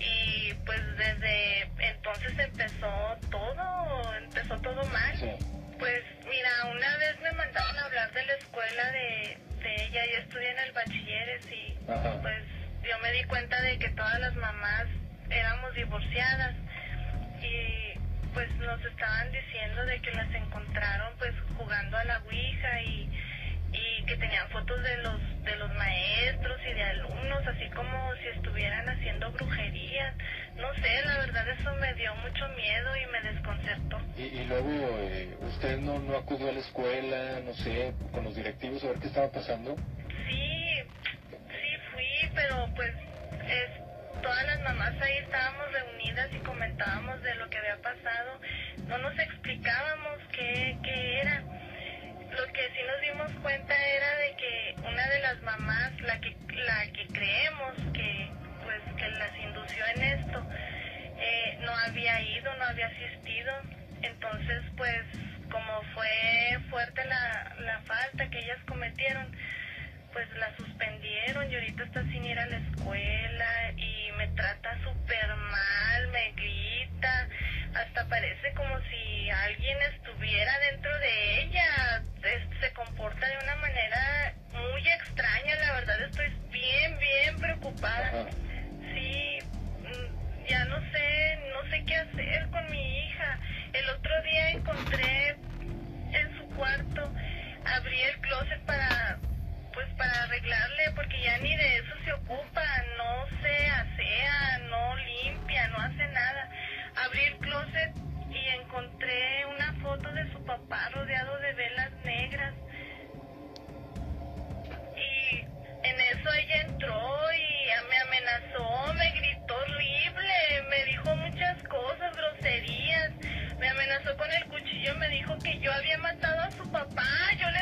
Speaker 5: Y pues desde entonces empezó todo, empezó todo mal. Pues mira, una vez me mandaron a hablar de la escuela de, de ella, y estudié en el bachilleres y pues yo me di cuenta de que todas las mamás éramos divorciadas y pues nos estaban diciendo de que las encontraron pues jugando a la Ouija y y que tenían fotos de los de los maestros y de alumnos así como si estuvieran haciendo brujería. No sé la verdad eso me dio mucho miedo y me desconcertó.
Speaker 6: Y, luego eh, usted no no acudió a la escuela no sé con los directivos a ver qué estaba pasando.
Speaker 5: Sí pero pues es todas las mamás ahí estábamos reunidas y comentábamos de lo que había pasado no nos explicábamos qué qué era lo que sí nos dimos cuenta era de que una de las mamás, la que, la que creemos que, pues, que las indució en esto, eh, no había ido, no había asistido. Entonces, pues, como fue fuerte la, la falta que ellas cometieron, pues la suspendieron y ahorita está sin ir a la escuela y me trata súper mal, me grita, hasta parece como si alguien estuviera dentro de ella, se comporta de una manera muy extraña, la verdad estoy bien, bien preocupada. Sí, mm, ya no sé, no sé qué hacer con mi hija. El otro día encontré en su cuarto, abrí el closet para pues para arreglarle, porque ya ni de eso se ocupa, no se asea, no limpia, no hace nada. Abrí el closet y encontré una foto de su papá rodeado de velas negras. Y en eso ella entró y
Speaker 7: me amenazó, me gritó horrible, me dijo muchas cosas, groserías, me amenazó con el cuchillo, me dijo que yo había matado a su papá,
Speaker 5: yo le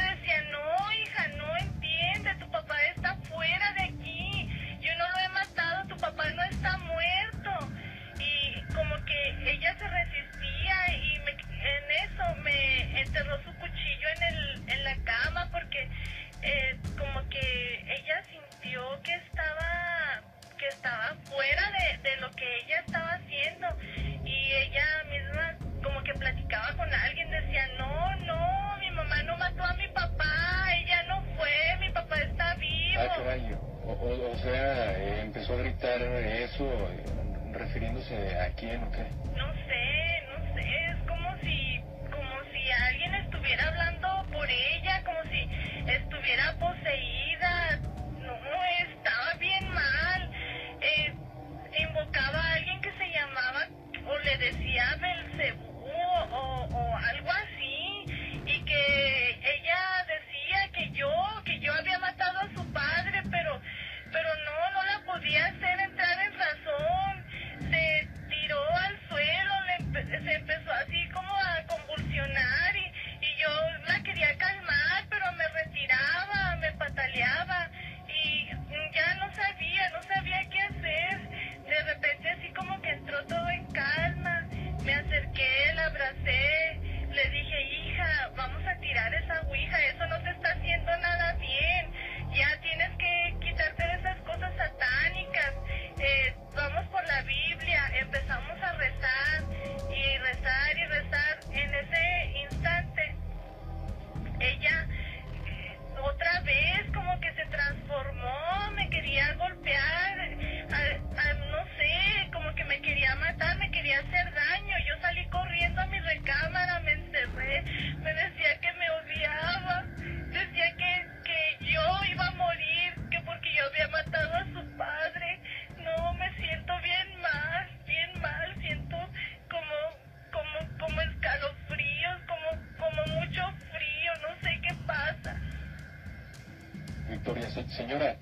Speaker 5: señora.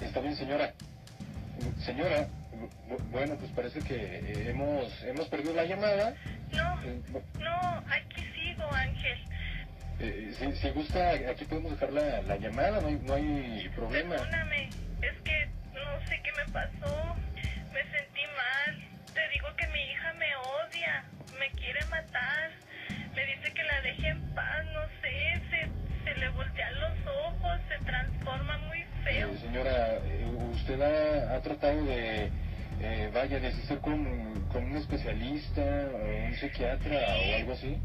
Speaker 5: ¿Está bien, señora? Señora, bu- bueno, pues parece que eh, hemos, hemos perdido la llamada.
Speaker 7: No,
Speaker 5: Eh,
Speaker 7: no, aquí sigo, Ángel.
Speaker 5: eh, si, si gusta, aquí podemos dejar la, la llamada, no hay, no hay problema.
Speaker 7: Perdóname,
Speaker 5: ha, tratado de, eh, vaya, de con, un especialista, o un psiquiatra o algo así?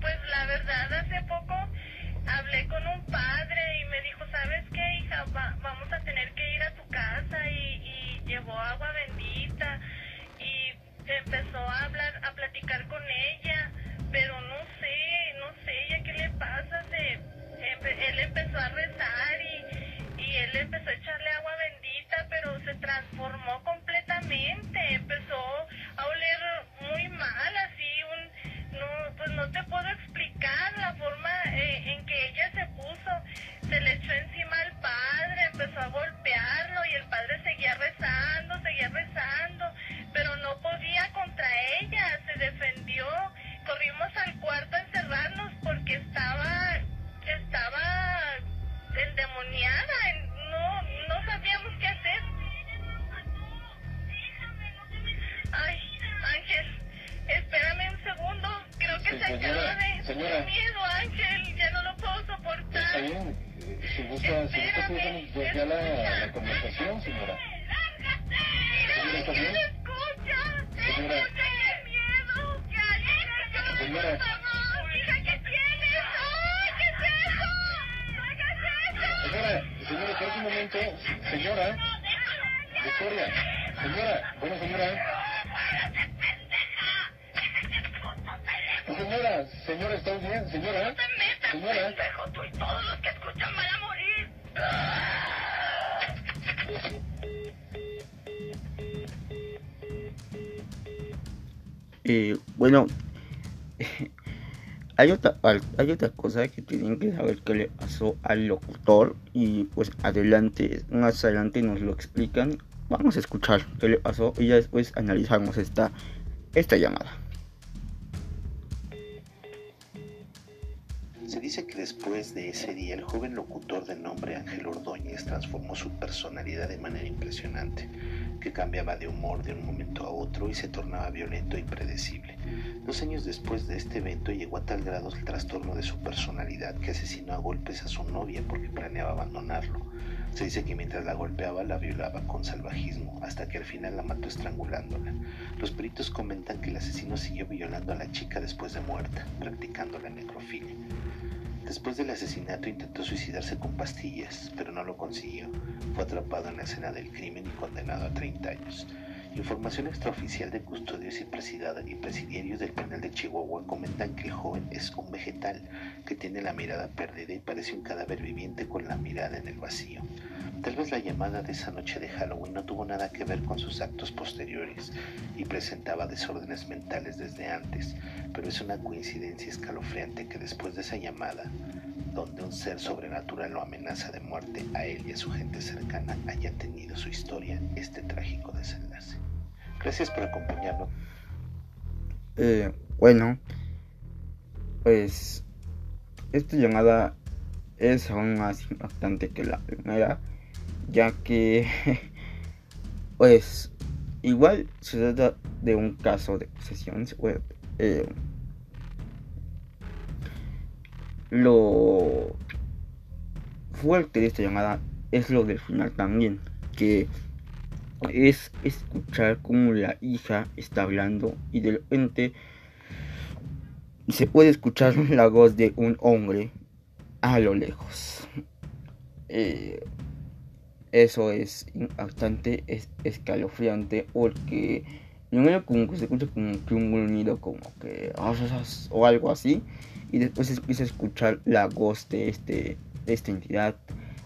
Speaker 7: Pues la verdad, hace poco hablé con un padre y me dijo, ¿sabes qué, hija? Va- vamos a tener que ir a tu casa y, y llevó agua bendita y empezó a hablar, a platicar con ella, pero no sé, no sé, ella qué le pasa, se, empe- él empezó a rezar y, y él empezó a echarle agua bendita,
Speaker 6: name hay otra, hay cosa que tienen que saber que le pasó al locutor y pues adelante, más adelante nos lo explican. Vamos a escuchar qué le pasó y ya después analizamos esta, esta llamada.
Speaker 8: Se dice que después de ese día el joven locutor de nombre Ángel Ordóñez transformó su personalidad de manera impresionante, que cambiaba de humor de un momento a otro y se tornaba violento e impredecible. Dos años después de este evento llegó a tal grado el trastorno de su personalidad que asesinó a golpes a su novia porque planeaba abandonarlo. Se dice que mientras la golpeaba la violaba con salvajismo hasta que al final la mató estrangulándola. Los peritos comentan que el asesino siguió violando a la chica después de muerta, practicando la necrofilia. Después del asesinato intentó suicidarse con pastillas, pero no lo consiguió. Fue atrapado en la escena del crimen y condenado a 30 años. Información extraoficial de custodios y, y presidiarios del penal de Chihuahua comentan que el joven es un vegetal que tiene la mirada perdida y parece un cadáver viviente con la mirada en el vacío. Tal vez la llamada de esa noche de Halloween no tuvo nada que ver con sus actos posteriores y presentaba desórdenes mentales desde antes, pero es una coincidencia escalofriante que después de esa llamada, donde un ser sobrenatural lo amenaza de muerte a él y a su gente cercana, haya tenido su historia este trágico desenlace. Gracias por acompañarnos.
Speaker 1: Eh, bueno, pues esta llamada es aún más impactante que la primera, ya que pues igual se trata de un caso de posesiones web. Eh, lo fuerte de esta llamada es lo del final también, que es escuchar como la hija está hablando y de repente se puede escuchar la voz de un hombre a lo lejos. Eh, eso es bastante es escalofriante porque primero como que se escucha como que un gruñido como que o algo así y después empieza a escuchar la voz de este esta entidad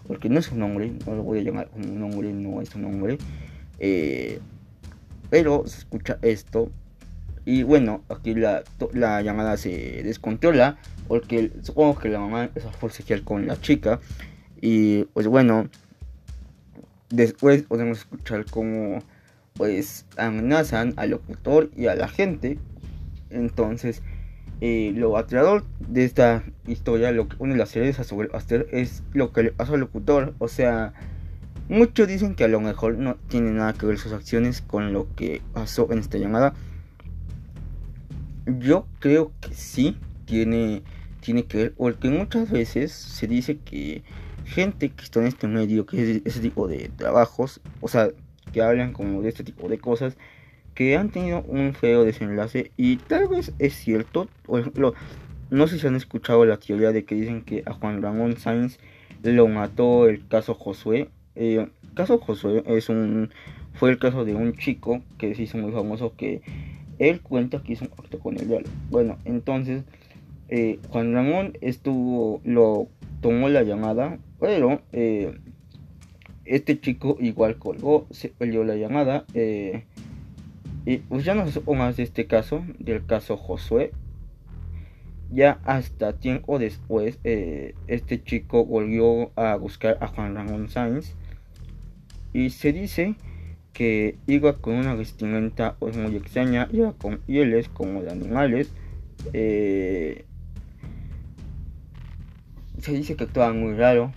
Speaker 1: porque no es un hombre no lo voy a llamar como un hombre no es un hombre eh, pero se escucha esto. Y bueno, aquí la, la llamada se descontrola. Porque supongo que la mamá es a forcejear con la chica. Y pues bueno, después podemos escuchar como pues amenazan al locutor y a la gente. Entonces, eh, lo aterrador de esta historia, lo que une las series a sobre hacer es lo que le pasa al locutor. O sea, Muchos dicen que a lo mejor no tiene nada que ver sus acciones con lo que pasó en esta llamada. Yo creo que sí tiene, tiene que ver, porque muchas veces se dice que gente que está en este medio, que es ese tipo de trabajos, o sea, que hablan como de este tipo de cosas, que han tenido un feo desenlace y tal vez es cierto, no sé si han escuchado la teoría de que dicen que a Juan Ramón Sainz lo mató el caso Josué eh, caso Josué es un, fue el caso de un chico que se hizo muy famoso que él cuenta que hizo un acto con el diablo. Bueno, entonces eh, Juan Ramón estuvo, lo tomó la llamada, pero eh, este chico igual colgó, se perdió la llamada. Y pues ya no más de este caso, del caso Josué. Ya hasta tiempo después, este chico volvió a buscar a Juan Ramón Sainz y se dice que iba con una vestimenta pues, muy extraña, iba con pieles como de animales. Eh, se dice que actuaba muy raro.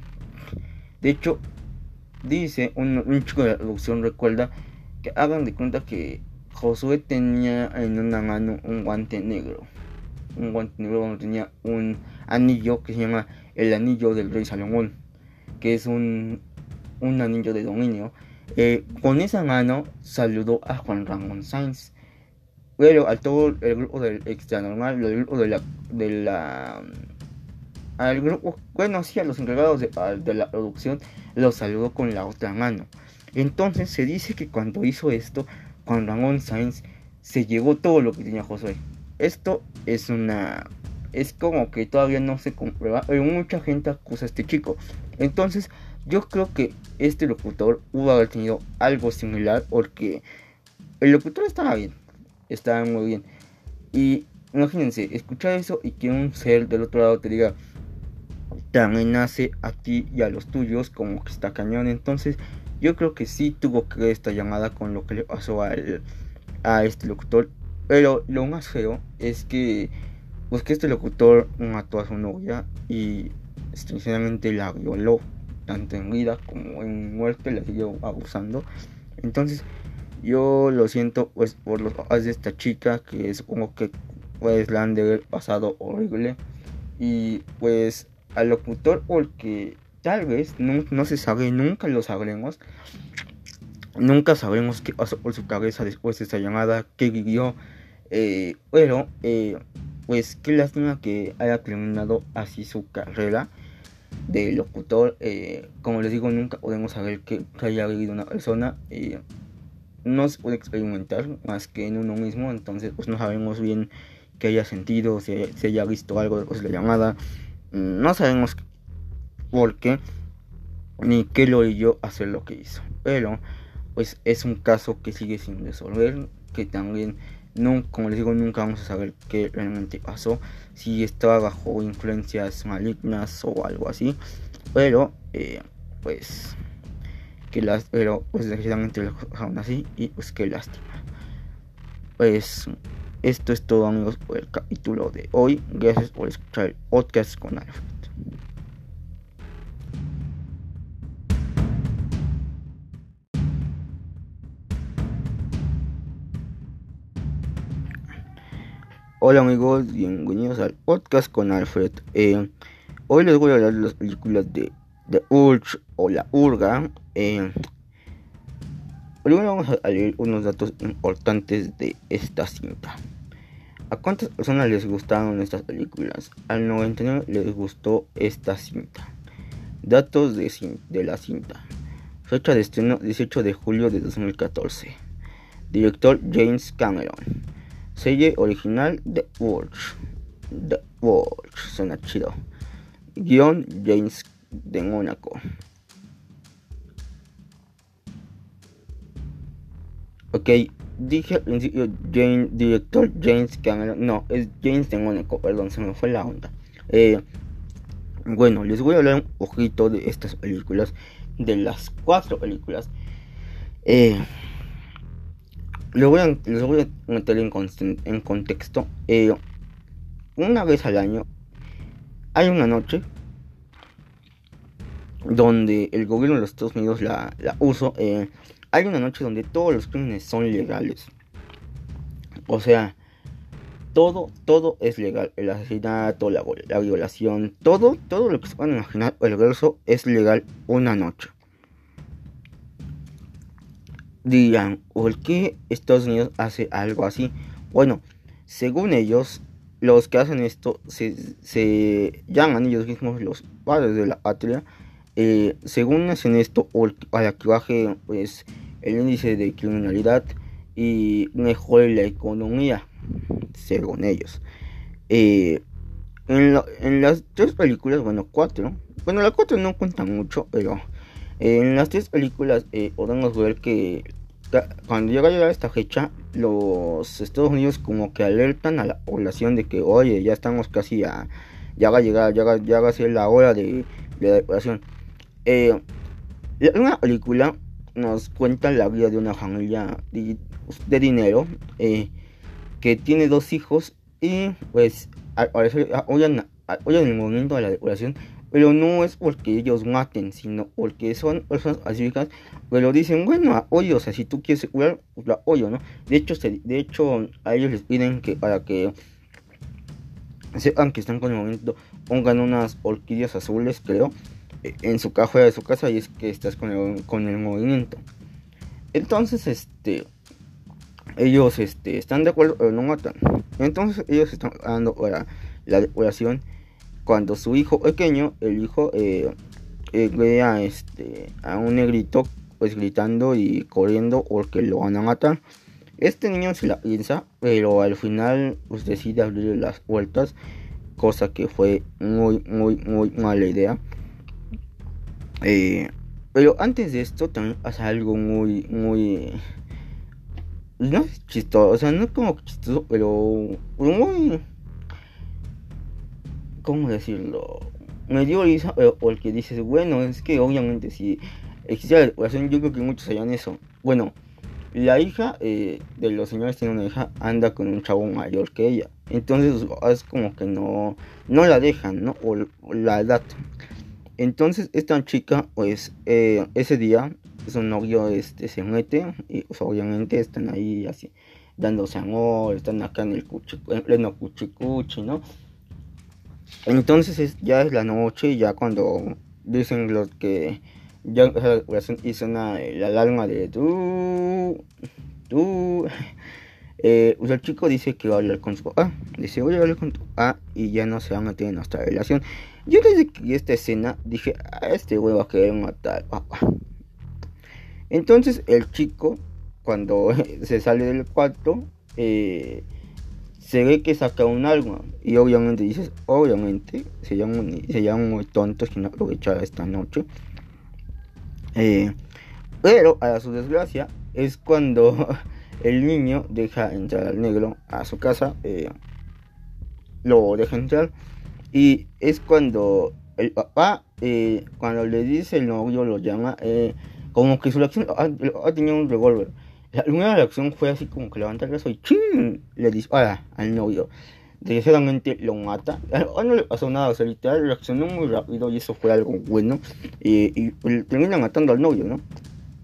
Speaker 1: De hecho, dice un, chico de la producción recuerda que hagan de cuenta que Josué tenía en una mano un guante negro. Un guante negro donde tenía un anillo que se llama el anillo del rey Salomón. Que es un, un anillo de dominio. Eh, con esa mano saludó a Juan Ramón Sainz. Pero al todo el grupo del extra normal, el grupo de la, de la al grupo, bueno, sí, a los encargados de, la producción, lo saludó con la otra mano. Entonces se dice que cuando hizo esto, Juan Ramón Sainz se llevó todo lo que tenía Josué. Esto es una. Es como que todavía no se comprueba, pero mucha gente acusa a este chico. Entonces, yo creo que este locutor hubo haber tenido algo similar porque el locutor estaba bien, estaba muy bien. Y imagínense, escuchar eso y que un ser del otro lado te diga, te amenace a ti y a los tuyos como que está cañón. Entonces yo creo que sí tuvo que ver esta llamada con lo que le pasó a, este locutor. Pero lo más feo es que, pues que este locutor mató a su novia y sinceramente la violó tanto en vida como en muerte, la siguió abusando. Entonces, yo lo siento pues por los papás de esta chica que supongo que pues la han de haber pasado horrible. Y pues al locutor porque tal vez no, se sabe, nunca lo sabremos. Nunca sabremos qué pasó por su cabeza después de esa llamada, qué vivió. Eh, pero, eh, pues qué lástima que haya terminado así su carrera de locutor. Eh, como les digo, nunca podemos saber que, haya vivido una persona. no se puede experimentar más que en uno mismo, entonces pues no sabemos bien qué haya sentido, si, si haya visto algo de la llamada, no sabemos por qué ni qué lo yo hacer lo que hizo, pero pues es un caso que sigue sin resolver, que también no, como les digo, nunca vamos a saber qué realmente pasó, si estaba bajo influencias malignas o algo así, pero eh, pues que las, pero pues desgraciadamente lo dejaron así y pues qué lástima. Pues esto es todo amigos por el capítulo de hoy. Gracias por escuchar el podcast con Alfred. Hola amigos, bienvenidos al podcast con Alfred. Eh, hoy les voy a hablar de las películas de The Urge o La Urga. Eh, primero vamos a leer unos datos importantes de esta cinta. ¿A cuántas personas les gustaron estas películas? Al 99 les gustó esta cinta. Datos de, de la cinta. Fecha de estreno 18 de julio de 2014. Director James Cameron. Serie original The Watch. The Watch. Suena chido. Guión James de Mónaco. Ok, dije al principio director James Cameron. No, es James de Mónaco, perdón, se me fue la onda. Eh, bueno, les voy a hablar un poquito de estas películas. De las cuatro películas. Eh, les voy a, les voy a meter en, contexto. Eh, una vez al año hay una noche donde el gobierno de los Estados Unidos la, la usa. Eh, hay una noche donde todos los crímenes son legales. O sea, todo, todo es legal. El asesinato, la, la violación, todo, todo lo que se puedan imaginar, el verso es legal una noche dirán, ¿por qué Estados Unidos hace algo así? Bueno, según ellos, los que hacen esto se, llaman ellos mismos los padres de la patria. Eh, según hacen esto, para que baje pues, el índice de criminalidad y mejore la economía, según ellos. Eh, en, en, las tres películas, bueno, cuatro, bueno, las cuatro no cuentan mucho, pero en las tres películas eh, podemos ver que cuando llega a llegar esta fecha, los Estados Unidos como que alertan a la población de que, oye, ya estamos casi a, ya va a llegar, ya va, ya va a ser la hora de, la depuración. Eh, una película nos cuenta la vida de una familia de, dinero eh, que tiene dos hijos y pues al el momento de la depuración pero no es porque ellos maten, sino porque son personas pacíficas, pero dicen, bueno, oye, o sea, si tú quieres curar, pues la oye, ¿no? De hecho, de hecho, a ellos les piden que para que sepan que están con el momento, pongan unas orquídeas azules, creo, en su caja de su casa y es que estás con el, con el movimiento. Entonces, este, ellos este, están de acuerdo, pero no matan. Entonces, ellos están dando para la depuración cuando su hijo pequeño, el hijo, eh, eh, ve a, este, a un negrito pues gritando y corriendo porque lo van a matar. Este niño se la piensa, pero al final pues decide abrir las vueltas, cosa que fue muy, muy, muy mala idea. Eh, pero antes de esto también pasa algo muy, muy... No chistoso, o sea, no como chistoso, pero muy ¿cómo decirlo? Me dio risa porque dices, bueno, es que obviamente si existe la depuración, yo creo que muchos hayan eso. Bueno, la hija eh, de los señores tiene una hija, anda con un chavo mayor que ella. Entonces es como que no, no la dejan, ¿no? O, la edad. Entonces esta chica, pues eh, ese día su novio este, se mete y pues, obviamente están ahí así dándose amor, están acá en el cuchi, en pleno cuchi cuchi, ¿no? Entonces ya es la noche, ya cuando dicen los que ya una, la alarma de tú, tú. Eh, pues el chico dice que va a hablar con su papá. Dice, voy a hablar con tu papá y ya no se va a en nuestra relación. Yo desde que vi esta escena dije, a este güey va a querer matar. Entonces el chico cuando se sale del cuarto, eh, se ve que saca un arma. Y obviamente dices, obviamente, se llaman, se muy tontos que no aprovecharon esta noche. Eh, pero a su desgracia es cuando el niño deja entrar al negro a su casa. Eh, lo deja entrar. Y es cuando el papá, eh, cuando le dice el novio, lo llama, como que su reacción, ha, ha tenido un revólver. La primera reacción fue así como que levanta el brazo y ¡ching! le dispara al novio. Desgraciadamente lo mata. A no le pasó nada, o sea, literal reaccionó muy rápido y eso fue algo bueno. Y, y termina matando al novio, ¿no?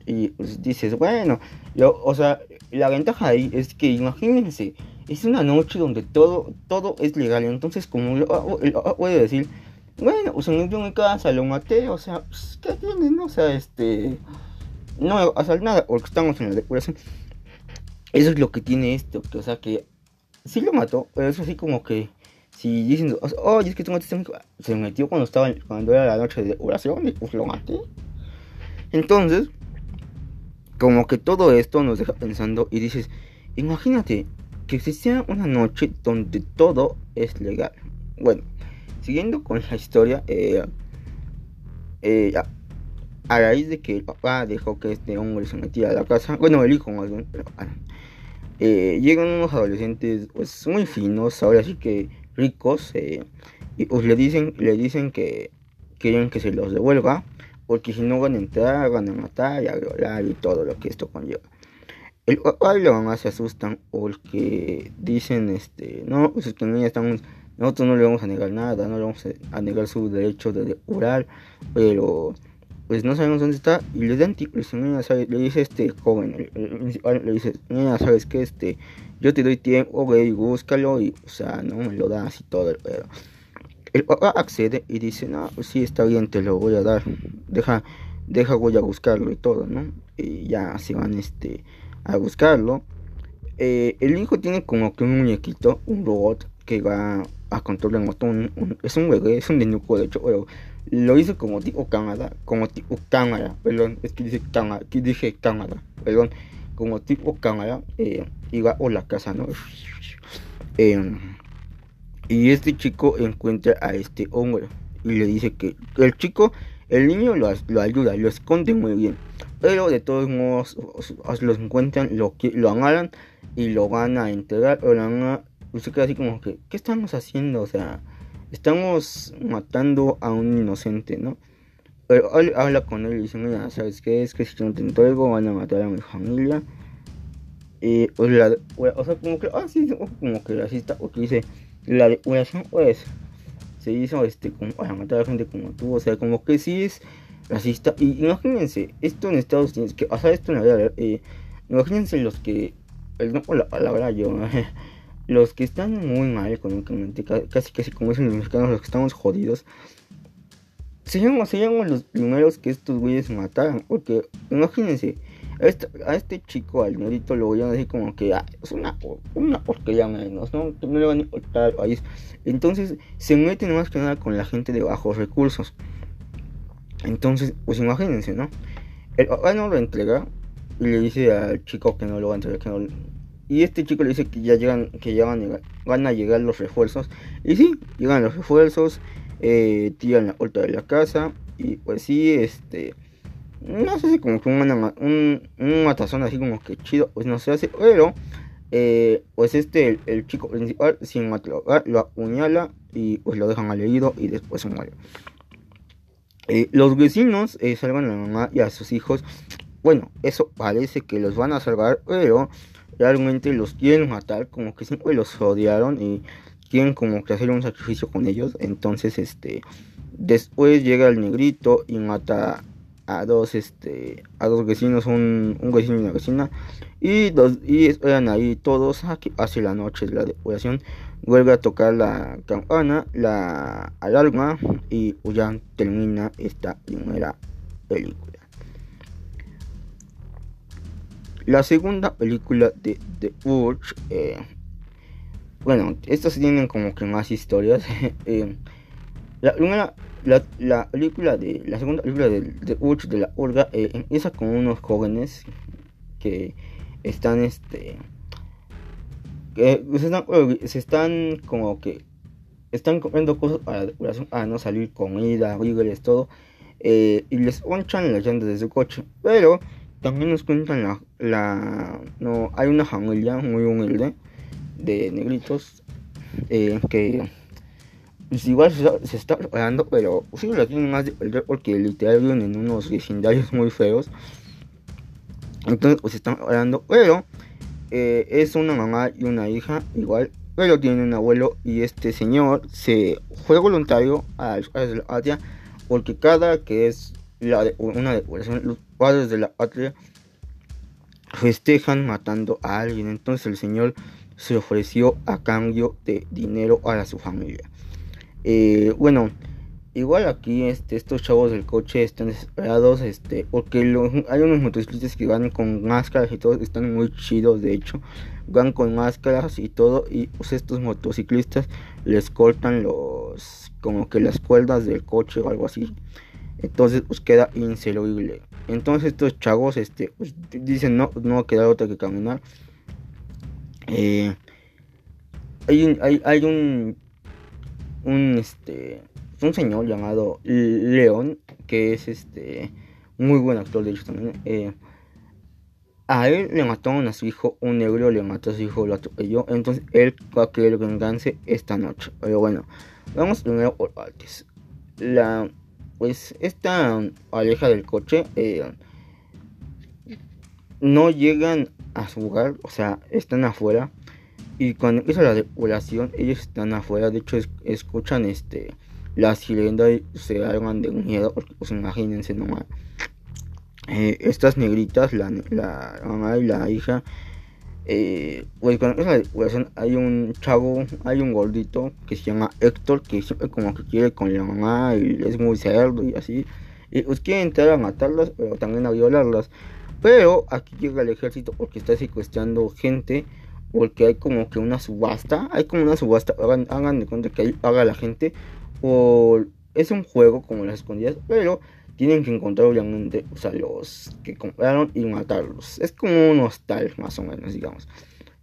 Speaker 1: Y pues, dices, bueno, yo, o sea, la ventaja ahí es que imagínense, es una noche donde todo, todo es legal. Entonces, como puede decir, bueno, pues en mi casa lo maté, o sea, pues, ¿qué tiene, no? O sea, este no hacer nada, porque estamos en la depuración. Eso es lo que tiene esto, que, o sea que sí lo mató, pero es así como que si dicen, oh, es que tú mataste se metió cuando estaba cuando era la noche de oración y pues lo maté. Entonces, como que todo esto nos deja pensando y dices, imagínate que existiera una noche donde todo es legal. Bueno, siguiendo con la historia, eh, eh, a raíz de que el papá dejó que este hombre se metiera a la casa, bueno, el hijo más bien, pero eh, llegan unos adolescentes pues muy finos, ahora sí que ricos, eh, y pues le dicen, le dicen que quieren que se los devuelva, porque si no van a entrar, van a matar y a violar y todo lo que esto conlleva. El papá y la mamá se asustan porque dicen, este, no, pues es que estamos, nosotros no le vamos a negar nada, no le vamos a negar su derecho de depurar, pero pues no sabemos dónde está. Y le dan le dice este joven, le dice, mira, sabes que este, yo te doy tiempo, güey, búscalo y, o sea, no me lo das y todo, pero el papá accede y dice, no, pues sí, está bien, te lo voy a dar, deja, deja, voy a buscarlo y todo, ¿no? Y ya se van, este, a buscarlo. Eh, el hijo tiene como que un muñequito, un robot que va a controlar el motor, es un bebé, es un denuco de hecho, pero lo hizo como tipo cámara, como tipo cámara, perdón, es que dice cámara, que dije cámara, perdón, como tipo cámara, eh, iba a la casa, ¿no? Em, y este chico encuentra a este hombre y le dice que el chico, el niño lo, lo ayuda, lo esconde muy bien, pero de todos modos lo encuentran, lo, lo agarran y lo van a entregar, o lo van a, usted queda así como que, ¿qué estamos haciendo? O sea, estamos matando a un inocente, ¿no? Pero habla con él y dice, mira, ¿sabes qué? Es que si no te entrego van a matar a mi familia. Y, o, la, o sea, como que, ah, sí, como que racista, porque dice, la depuración, pues, se hizo, este, como, para matar a gente como tú, o sea, como que sí es racista. Y imagínense, esto en Estados Unidos, que, o sea, esto en la verdad, eh, imagínense los que, no por la palabra yo, los que están muy mal económicamente, casi casi como dicen los mexicanos, los que estamos jodidos, seríamos, seríamos los primeros que estos güeyes mataran. Porque imagínense, a este, este chico, al negrito, lo voy a decir como que ah, es una, una porquería menos, ¿no? Que no le van a importar al país. Entonces se meten más que nada con la gente de bajos recursos. Entonces, pues imagínense, ¿no? El papá no lo entrega y le dice al chico que no lo va a entregar, que no, y este chico le dice que ya llegan, que ya van a llegar, los refuerzos. Y sí, llegan los refuerzos, eh, tiran la puerta de la casa. Y pues sí, este. No sé si como que un, un, matazón así como que chido, pues no se hace. Pero, eh, pues este, el, chico principal, sin matar, lo apuñala y pues lo dejan malherido y después se muere. Eh, los vecinos salvan a la mamá y a sus hijos. Bueno, eso parece que los van a salvar, pero realmente los quieren matar, como que siempre los odiaron y quieren como que hacer un sacrificio con ellos. Entonces, este, después llega el negrito y mata a dos, este, a dos vecinos, un, un vecino y una vecina. Y, dos, y esperan ahí todos aquí hace la noche de la depuración. Vuelve a tocar la campana, la alarma y ya termina esta primera película. La segunda película de The Urge, eh, bueno, estas tienen como que más historias. Eh, la primera, la, película de, la segunda película de The Urge de la Urga eh, empieza con unos jóvenes que están este que se están, como que están comiendo cosas para, no salir comida, víveres, todo. Eh, y les ponchan las llantas de su coche. Pero también nos cuentan la, la no hay una familia muy humilde de negritos eh, que pues igual se, está preparando, pero sí la tienen más de porque literal viven en unos vecindarios muy feos. Entonces pues están preparando, pero eh, es una mamá y una hija igual, pero tiene un abuelo y este señor se fue voluntario a la patria porque cada que es la de, una decoración, los padres de la patria festejan matando a alguien. Entonces el señor se ofreció a cambio de dinero a su familia. Eh, bueno, igual aquí este, estos chavos del coche están desesperados, este, porque hay unos motociclistas que van con máscaras y todo, están muy chidos de hecho, van con máscaras y todo, y pues, estos motociclistas les cortan los, como que las cuerdas del coche o algo así, entonces pues queda inservible. Entonces estos chavos este, pues, dicen no, no va a quedar otra que caminar. Eh, hay un, hay, hay un, un, este, un señor llamado León, que es este, muy buen actor de hecho también. Eh, a él le mataron a su hijo, un negro le mató a su hijo, lo atropelló. Entonces él va a querer vengarse esta noche. Pero bueno, vamos primero por partes. La pues esta aleja del coche eh, no llegan a su hogar, o sea, están afuera. Y cuando empieza la depuración, ellos están afuera. De hecho, escuchan este la sirena y se hagan de miedo. Pues imagínense nomás. Eh, estas negritas, la, la mamá y la hija, eh, la depuración hay un chavo, hay un gordito que se llama Héctor, que siempre como que quiere con la mamá y es muy cerdo y así. Y pues quiere entrar a matarlas, pero también a violarlas. Pero aquí llega el ejército porque está secuestrando gente, porque hay como que una subasta, hay como una subasta, hagan, de cuenta que ahí paga la gente, o es un juego como las escondidas, pero tienen que encontrar obviamente o sea, los que compraron y matarlos. Es como un hostal más o menos, digamos.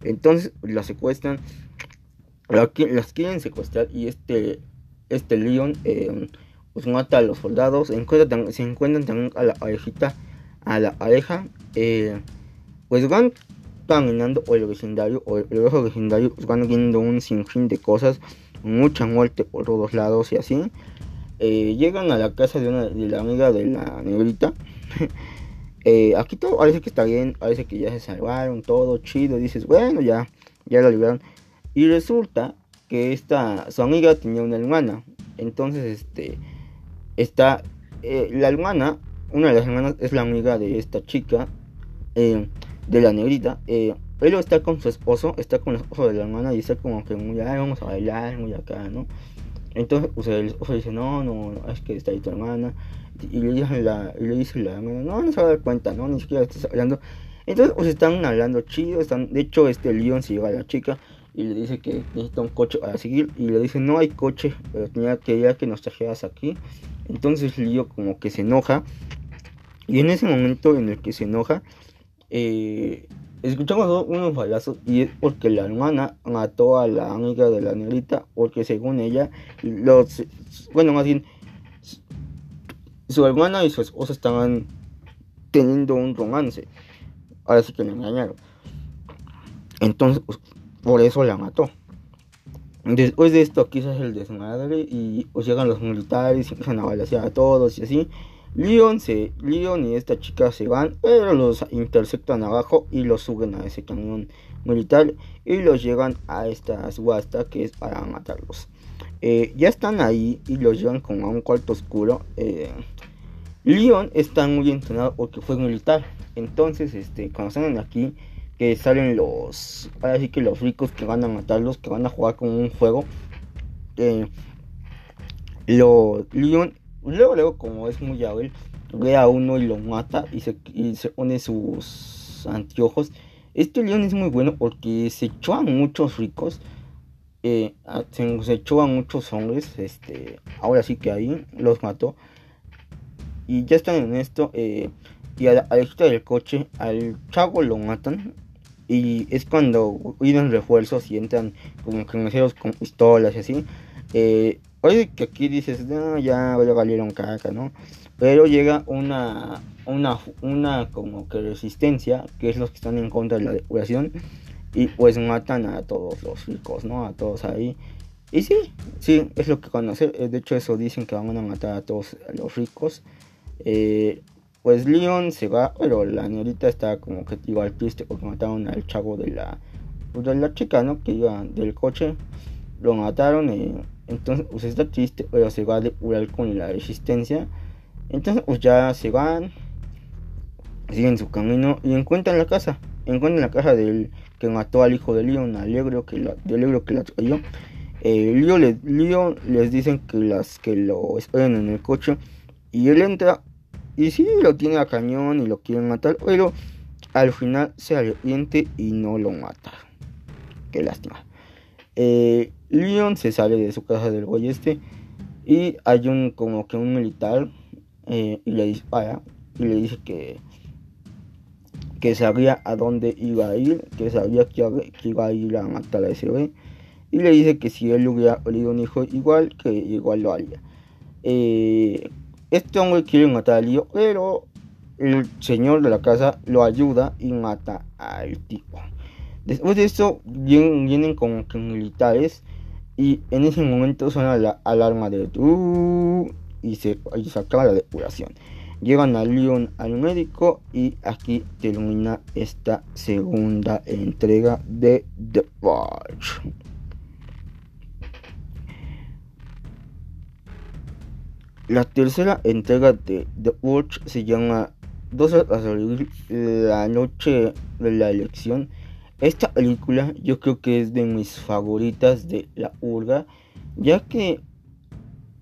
Speaker 1: Entonces las secuestran, las quieren secuestrar y este, este Leon eh, pues mata a los soldados. Encuentran, se encuentran también a la parejita, a la pareja. Eh, pues van caminando o el vecindario o el, el vecindario pues van viendo un sinfín de cosas, mucha muerte por todos lados y así. Eh, llegan a la casa de, una, la amiga de la negrita. Eh, aquí todo parece que está bien, parece que ya se salvaron, todo chido. Dices, bueno, ya, ya la libraron. Y resulta que esta, su amiga tenía una hermana. Entonces, este, está, eh, la hermana, una de las hermanas es la amiga de esta chica, de la negrita. él está con su esposo, está con el esposo de la hermana y está como que muy, vamos a bailar, muy acá, ¿no? Entonces, o sea, el esposo dice, no, no, es que está ahí tu hermana. Y le dice la, y le dice la hermana, no, no se va a dar cuenta, no, ni siquiera estás hablando. Entonces, pues están hablando chido, están, de hecho, este León se lleva a la chica y le dice que necesita un coche para seguir. Y le dice, no hay coche, pero tenía que ya que nos trajeras aquí. Entonces León como que se enoja. Y en ese momento en el que se enoja, eh, Escuchamos unos balazos y es porque la hermana mató a la amiga de la negrita porque según ella, los, bueno, más bien, su hermana y su esposa estaban teniendo un romance. Ahora sí que le engañaron. Entonces, pues, por eso la mató. Después de esto, aquí hace el desmadre y pues, llegan los militares y empiezan a balasear a todos y así. Leon, se, Leon y esta chica se van, pero los interceptan abajo y los suben a ese camión militar y los llegan a esta subasta que es para matarlos. Eh, ya están ahí y los llevan como a un cuarto oscuro. Eh, Leon está muy entrenado porque fue militar. Entonces, este, cuando salen aquí, que salen los, ahora sí que los ricos que van a matarlos, que van a jugar con un juego. Eh, Leon Luego, luego, como es muy hábil, ve a uno y lo mata y se, se pone sus anteojos. Este león es muy bueno porque se echó a muchos ricos. Eh, se, echó a muchos hombres. Este, ahora sí que ahí los mató. Y ya están en esto. Eh, y a la, del coche, al chavo lo matan. y es cuando vienen refuerzos y entran como que con pistolas y así. Eh, oye, que aquí dices, no, ya valieron caca, ¿no? Pero llega una, una, una como que resistencia, que es los que están en contra de la depuración, y pues matan a todos los ricos, ¿no? A todos ahí. Y sí, sí, es lo que conoce. Eh, de hecho, eso dicen que van a matar a todos los ricos. Eh, pues Leon se va, pero la señorita está como que igual triste porque mataron al chavo de la, pues, de la chica, ¿no? Que iba del coche. Lo mataron y entonces pues está triste, pero se va a depurar con la resistencia. Entonces pues ya se van, siguen su camino y encuentran la casa. Encuentran la casa del que mató al hijo de Leon, alegro que la, de que la trayó. Eh, Leon, les dicen que las que lo esperan en el coche y él entra y sí lo tiene a cañón y lo quieren matar, pero al final se arrepiente y no lo mata. Qué lástima. Eh, Leon se sale de su casa del güey este y hay un como que un militar eh, y le dispara y le dice que que sabía a dónde iba a ir, que sabía que, iba a ir a matar a ese güey y le dice que si él hubiera olido un hijo igual, que igual lo haría. Eh, este hombre quiere matar a Lío, pero el señor de la casa lo ayuda y mata al tipo. Después de eso vienen, como que militares y en ese momento suena la alarma de tu y se, y se acaba la depuración. Llegan a Leon al médico y aquí termina esta segunda entrega de The Watch. La tercera entrega de The Watch se llama Dos a la noche de la elección. Esta película yo creo que es de mis favoritas de la urga, ya que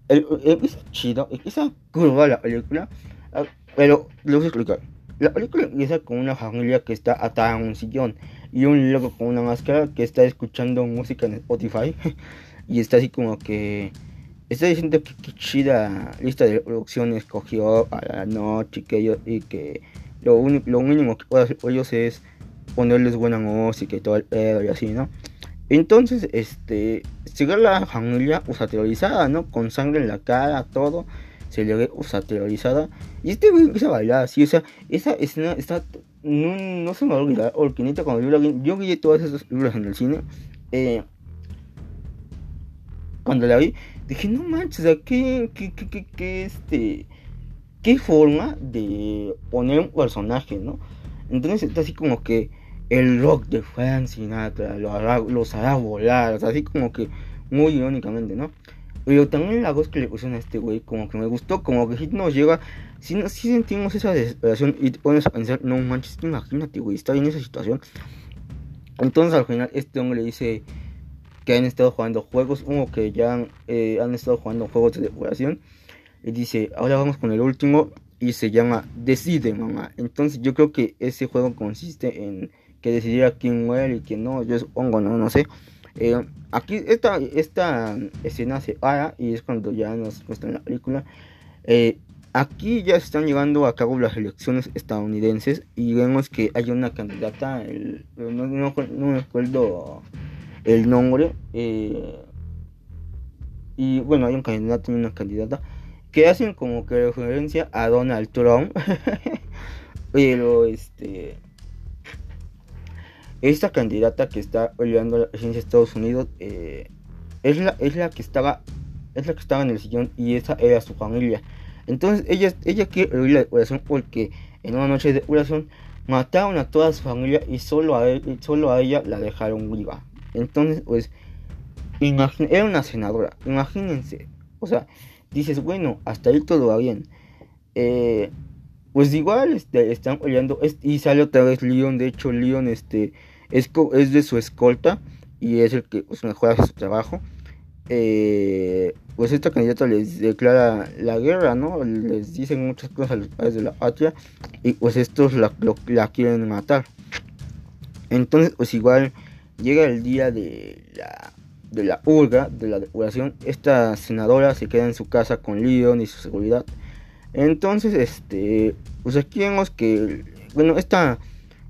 Speaker 1: es chido, es curva la película, ah, pero lo voy a explicar. La película empieza con una familia que está atada a un sillón y un loco con una máscara que está escuchando música en Spotify y está así como que Está diciendo que, qué chida lista de producción escogió a la noche y que, y que lo, lo mínimo que puede hacer ellos es ponerles buena música y todo el pedo y así, ¿no? Entonces, este, sigue la familia pues aterrorizada, ¿no? Con sangre en la cara, todo, se le ve pues, aterrorizada. Y este güey empieza a bailar así, o sea, esa escena está, no, no se me va a olvidar, porque cuando yo, la, yo vi todas esas películas en el cine, eh, cuando la vi, dije, no manches, o sea, ¿qué, qué, qué, qué, este, qué forma de poner un personaje, ¿no? Entonces está así como que el rock de Frank Sinatra los hará, los hará volar, o sea, así como que muy irónicamente, ¿no? Pero también la voz que le pusieron a este güey, como que me gustó, como que si nos llega, si, si sentimos esa desesperación y te pones a pensar, no manches, imagínate, güey, está en esa situación. Entonces al final este hombre le dice, que han estado jugando juegos, como que ya eh, han estado jugando juegos de decoración. Y dice, ahora vamos con el último y se llama Decide, mamá. Entonces yo creo que ese juego consiste en que decidiera quién muere y quién no. Yo supongo, no, no sé. Eh, aquí esta, esta escena se para y es cuando ya nos muestran la película. Eh, aquí ya se están llevando a cabo las elecciones estadounidenses y vemos que hay una candidata, el, no, no, no me acuerdo el nombre. Eh, y bueno, hay un candidato y una candidata que hacen como que referencia a Donald Trump. Pero este. Esta candidata que está peleando la presidencia de Estados Unidos eh, es, la, es la que estaba. Es la que estaba en el sillón y esa era su familia. Entonces ella, ella quiere oír la oración porque en una noche de oración mataron a toda su familia y solo a, él, solo a ella la dejaron viva. Entonces, pues, era una senadora, imagínense. O sea, dices, bueno, hasta ahí todo va bien. Eh, pues igual este, están peleando. y sale otra vez Leon. De hecho, Leon este, es, es de su escolta y es el que pues, mejora su trabajo. Eh, pues esta candidata les declara la guerra, ¿no? Les dicen muchas cosas a los padres de la patria y pues estos la, la quieren matar. Entonces, pues igual Llega el día de la, de la hurga, de la depuración. Esta senadora se queda en su casa con Leon y su seguridad. Entonces, este, pues aquí vemos que, bueno, esta,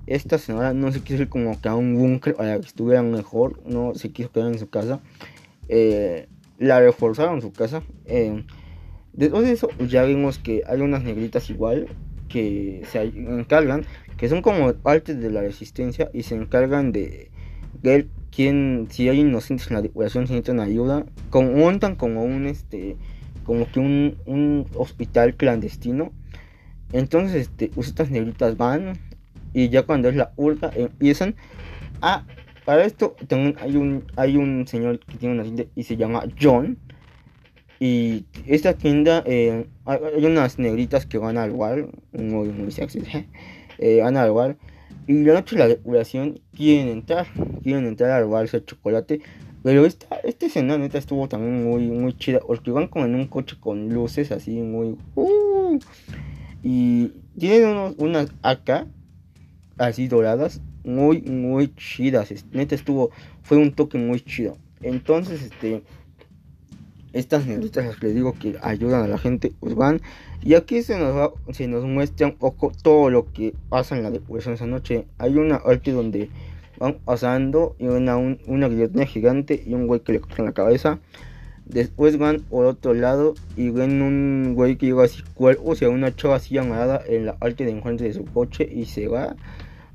Speaker 1: esta señora no se quiso ir como que a un búnker para que estuviera mejor, no se quiso quedar en su casa. Eh, la reforzaron su casa. Eh, después de eso, ya vimos que hay unas negritas igual que se encargan, que son como partes de la resistencia y se encargan de ver quién, si hay inocentes en la depuración, si necesitan ayuda, como, montan como un, este, como que un, hospital clandestino. Entonces, este, pues, estas negritas van y ya cuando es la ultra empiezan a para esto también hay un hay un señor que tiene una tienda y se llama John y esta tienda eh, hay, unas negritas que van al bar muy muy sexy eh, van al bar y la noche de la decoración quieren entrar quieren entrar al bar de chocolate pero esta, esta escena neta estuvo también muy muy chida porque van como en un coche con luces así muy uh, y tienen unos, unas acá así doradas, muy, muy chidas. Neta estuvo, fue un toque muy chido. Entonces, este, estas negritas les digo que ayudan a la gente, pues van. Y aquí se nos va, se nos muestra un poco todo lo que pasa en la depuración esa noche. Hay una arte donde van pasando y una, una guillotina gigante y un güey que le cortan la cabeza. Después van por otro lado y ven un güey que lleva así cuerpo, o sea, una chava así amarrada en la arte de encuentro de su coche y se va.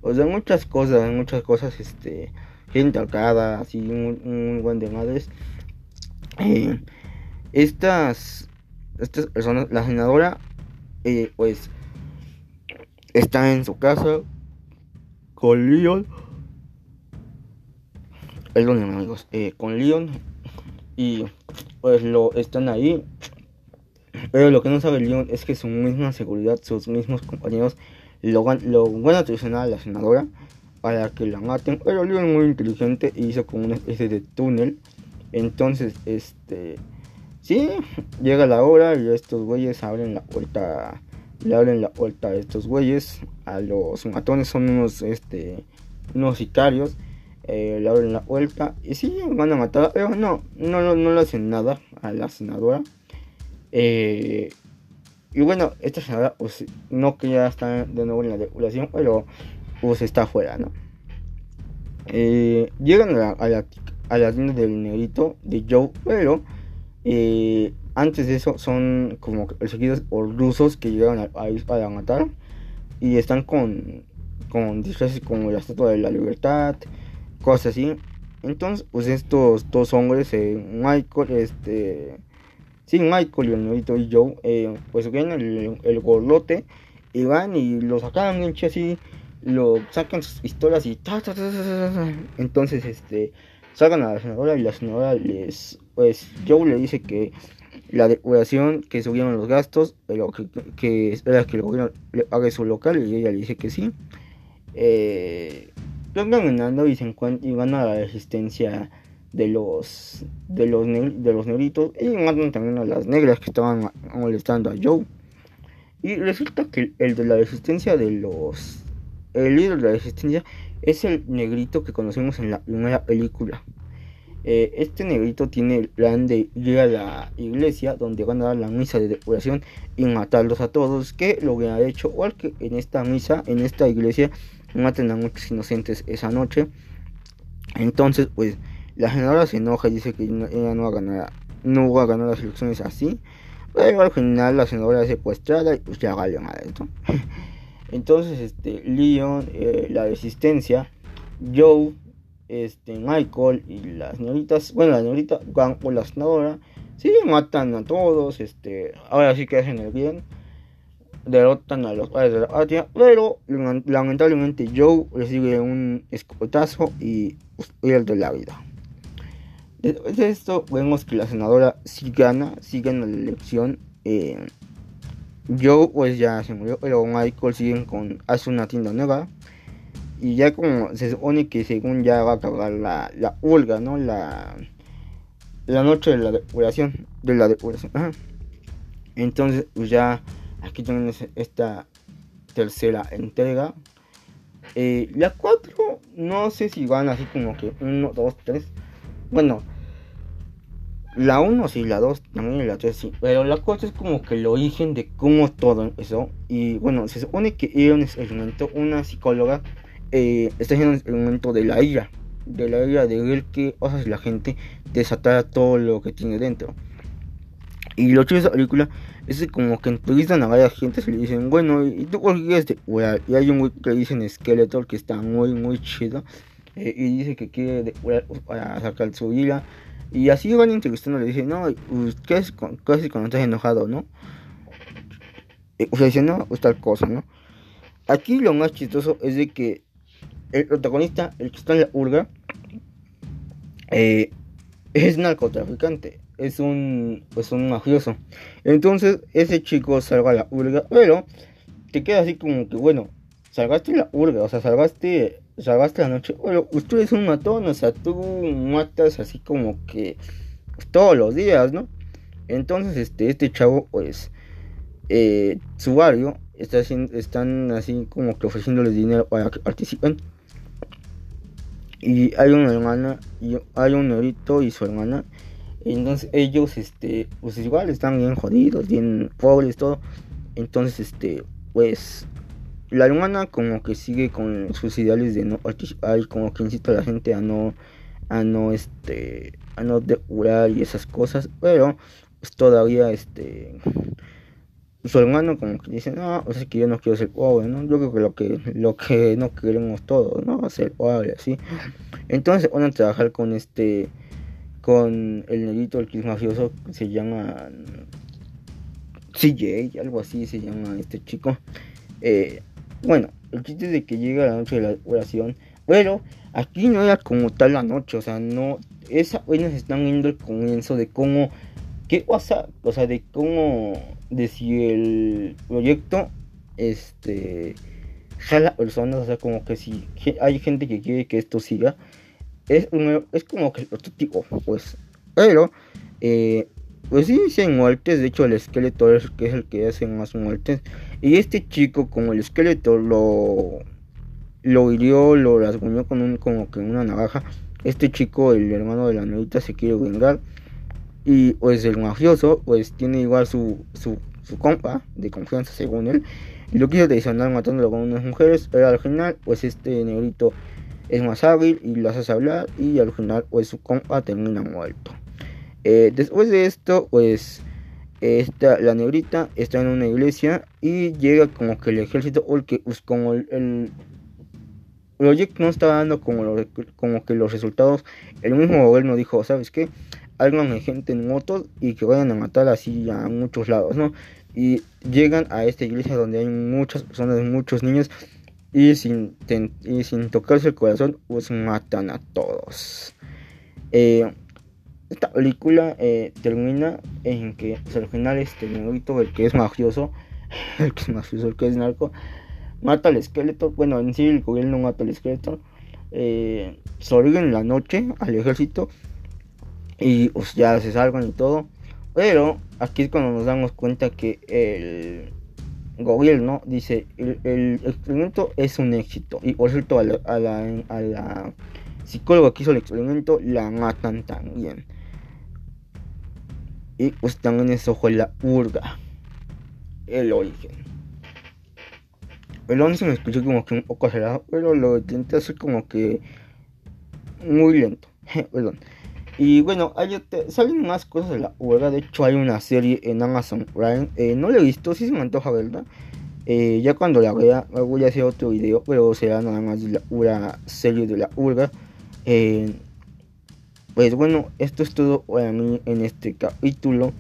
Speaker 1: O sea, muchas cosas, muchas cosas, este, gente alcada, así, un, buen de madres. Eh, estas, estas personas, la senadora, eh, pues, está en su casa con Leon. Perdón, amigos, eh, con Leon. Y pues lo están ahí. Pero lo que no sabe Leon es que su misma seguridad, sus mismos compañeros lo, lo a traicionar a la senadora para que la maten. Pero Leon es muy inteligente y hizo como una especie de túnel. Entonces, este. Sí, llega la hora y estos güeyes abren la puerta. Le abren la puerta a estos güeyes. A los matones son unos, este, unos sicarios. Eh, le abren la puerta y sí, van a matar. Pero no, no, no, no le hacen nada a la senadora. Eh, y bueno, esta senadora pues, no que ya está de nuevo en la regulación, pero pues está afuera, ¿no? Eh, llegan a la, a, la, tienda del negrito de Joe, pero eh, antes de eso son como perseguidos por rusos que llegan a, ir para matar y están con, con disfraces como la estatua de la libertad, cosas así. Entonces, pues estos dos hombres, eh, Michael, este Sí, Michael y negrito y Joe, eh, pues ven el, el gorlote y van y lo sacan bien así, lo sacan sus pistolas y ta, ta, ta, ta, entonces este sacan a la senadora y la senadora les pues Joe le dice que la depuración que subieron los gastos pero que, que espera que el gobierno le pague su local y ella le dice que sí. Eh, van ganando y se encuentran y van a la resistencia de los de los de los negritos y matan también a las negras que estaban molestando a Joe. Y resulta que el de la resistencia de los el líder de la resistencia es el negrito que conocemos en la primera película. Eh, este negrito tiene el plan de ir a la iglesia donde van a dar la misa de depuración y matarlos a todos que lo que ha hecho igual que en esta misa en esta iglesia maten a muchos inocentes esa noche. Entonces pues la senadora se enoja y dice que ella no va a ganar, no va a ganar las elecciones así. Pero al final la senadora es secuestrada y pues ya vale nada esto. Entonces, este, Leon, eh, la resistencia, Joe, este, Michael y las señoritas, bueno, la señorita van por la senadora, sí, matan a todos, este, ahora sí que hacen el bien, derrotan a los padres de la patria, pero lamentablemente Joe recibe un escotazo y pues, pierde la vida. Después de esto vemos que la senadora sí gana, sí gana la elección. Eh, Joe pues ya se murió, pero Michael sigue con, hace una tienda nueva. Y ya como se supone que según ya va a acabar la, la huelga, ¿no? La, la noche de la depuración. De la depuración. Entonces pues ya aquí tenemos esta tercera entrega. Eh, la 4 no sé si van así como que 1, 2, 3. Bueno, la 1 sí, la 2 también la 3 sí. Pero la cosa es como que el origen de cómo todo empezó. Y bueno, se supone que Eon experimentó una psicóloga eh, está siendo el momento de la ira, de la ira de ver que o sea, la gente desatara todo lo que tiene dentro. Y lo chido de esa película es que como que entrevistan a varias gente y le dicen, bueno, ¿y tú por qué curar? Y hay un que dicen Skeletor que está muy, muy chido. Eh, y dice que quiere sacar su ira. Y así van entrevistando, le dicen, no, pues, ¿qué es cuando estás enojado, no? Eh, o sea, dicen, no, pues tal cosa, ¿no? Aquí lo más chistoso es de que el protagonista, el que está en la urga, eh, es narcotraficante, es un, pues un mafioso. Entonces ese chico salga a la urga, pero te queda así como que, bueno, salgaste la urga, o sea, salvaste, salvaste la noche, pero usted es un matón, o sea, tú matas así como que todos los días, ¿no? Entonces este, este chavo, pues, eh, su barrio, está haciendo, están así como que ofreciéndoles dinero para que participen. Y hay una hermana, y hay un negrito y su hermana. Entonces ellos, este, pues igual están bien jodidos, bien pobres, todo. Entonces, este, pues, la hermana como que sigue con sus ideales de no participar, y como que incita a la gente a no, a no, este, a no depurar y esas cosas. Pero, pues todavía, este, su hermano como que dice, no, o sea que yo no quiero ser pobre, ¿no? Yo creo que lo que, lo que no queremos todos, ¿no? Ser pobre, así. Entonces van a trabajar con este, con el negrito, el que es mafioso, que se llama CJ, algo así se llama este chico. Eh, bueno, el chiste es de que llega la noche de la oración, pero aquí no era como tal la noche, o sea, no, esa apenas están viendo el comienzo de cómo, qué pasa, o sea, de cómo, de si el proyecto, este, jala personas, o sea, como que si hay gente que quiere que esto siga, es, es como que el prototipo, pues, pero, eh, pues sí, hay muertes, de hecho el esqueleto es, que es el que hace más muertes, y este chico, como el esqueleto lo, lo hirió, lo rasguñó con un, como que una navaja, este chico, el hermano de la negrita, se quiere vengar, y pues el mafioso, pues tiene igual su, su, su compa de confianza según él, y lo quiso traicionar matándolo con unas mujeres, pero al final, pues este negrito es más hábil y lo haces hablar, y al final, pues su compa termina muerto. Eh, después de esto, pues esta, la negrita está en una iglesia y llega como que el ejército, porque pues como el, el proyecto no está dando como, como que los resultados, el mismo gobierno dijo, ¿sabes qué? Hagan gente en motos y que vayan a matar así a muchos lados, ¿no? Y llegan a esta iglesia donde hay muchas personas, muchos niños, y sin, y sin tocarse el corazón, pues matan a todos. Eh, esta película eh, termina en que pues, al final este negrito, el que es mafioso, el que es mafioso, el que es narco, mata al esqueleto. Bueno, en sí el gobierno mata al esqueleto. Eh, sobreviven en la noche al ejército y pues ya se salvan y todo. Pero aquí es cuando nos damos cuenta que el gobierno dice el, experimento es un éxito y por cierto a la psicóloga que hizo el experimento la matan también. Y pues fue la urga. El origen. El 11 me escuché como que un poco acelerado, pero lo intenté hacer como que muy lento. Perdón. Y bueno, hay salen más cosas de la urga. De hecho, hay una serie en Amazon Prime. Eh, no la he visto, sí se me antoja verla. Eh, ya cuando la vea, voy a hacer otro video, pero será nada más la una serie de la urga. Eh, pues bueno, esto es todo para mí en este capítulo.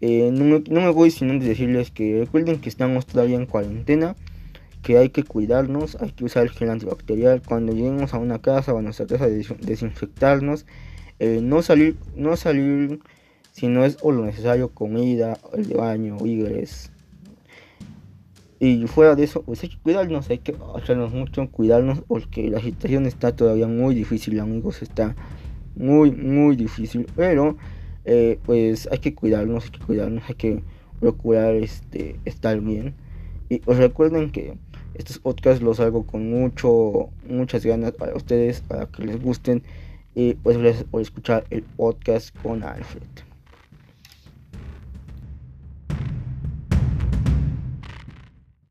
Speaker 1: Eh, no, me, voy sin antes decirles que recuerden que estamos todavía en cuarentena, que hay que cuidarnos, hay que usar el gel antibacterial. Cuando lleguemos a una casa o a nuestra casa, des- desinfectarnos. Eh, no salir, no salir si no es lo necesario, comida, el baño, víveres. Y fuera de eso, pues hay que cuidarnos, hay que hacernos mucho, cuidarnos, porque la situación está todavía muy difícil, amigos, está muy, muy difícil, pero eh, pues hay que cuidarnos, hay que cuidarnos, hay que procurar este, estar bien. Y os recuerden que estos podcasts los hago con mucho, muchas ganas para ustedes, para que les gusten. Y pues gracias por escuchar el podcast con Alfred.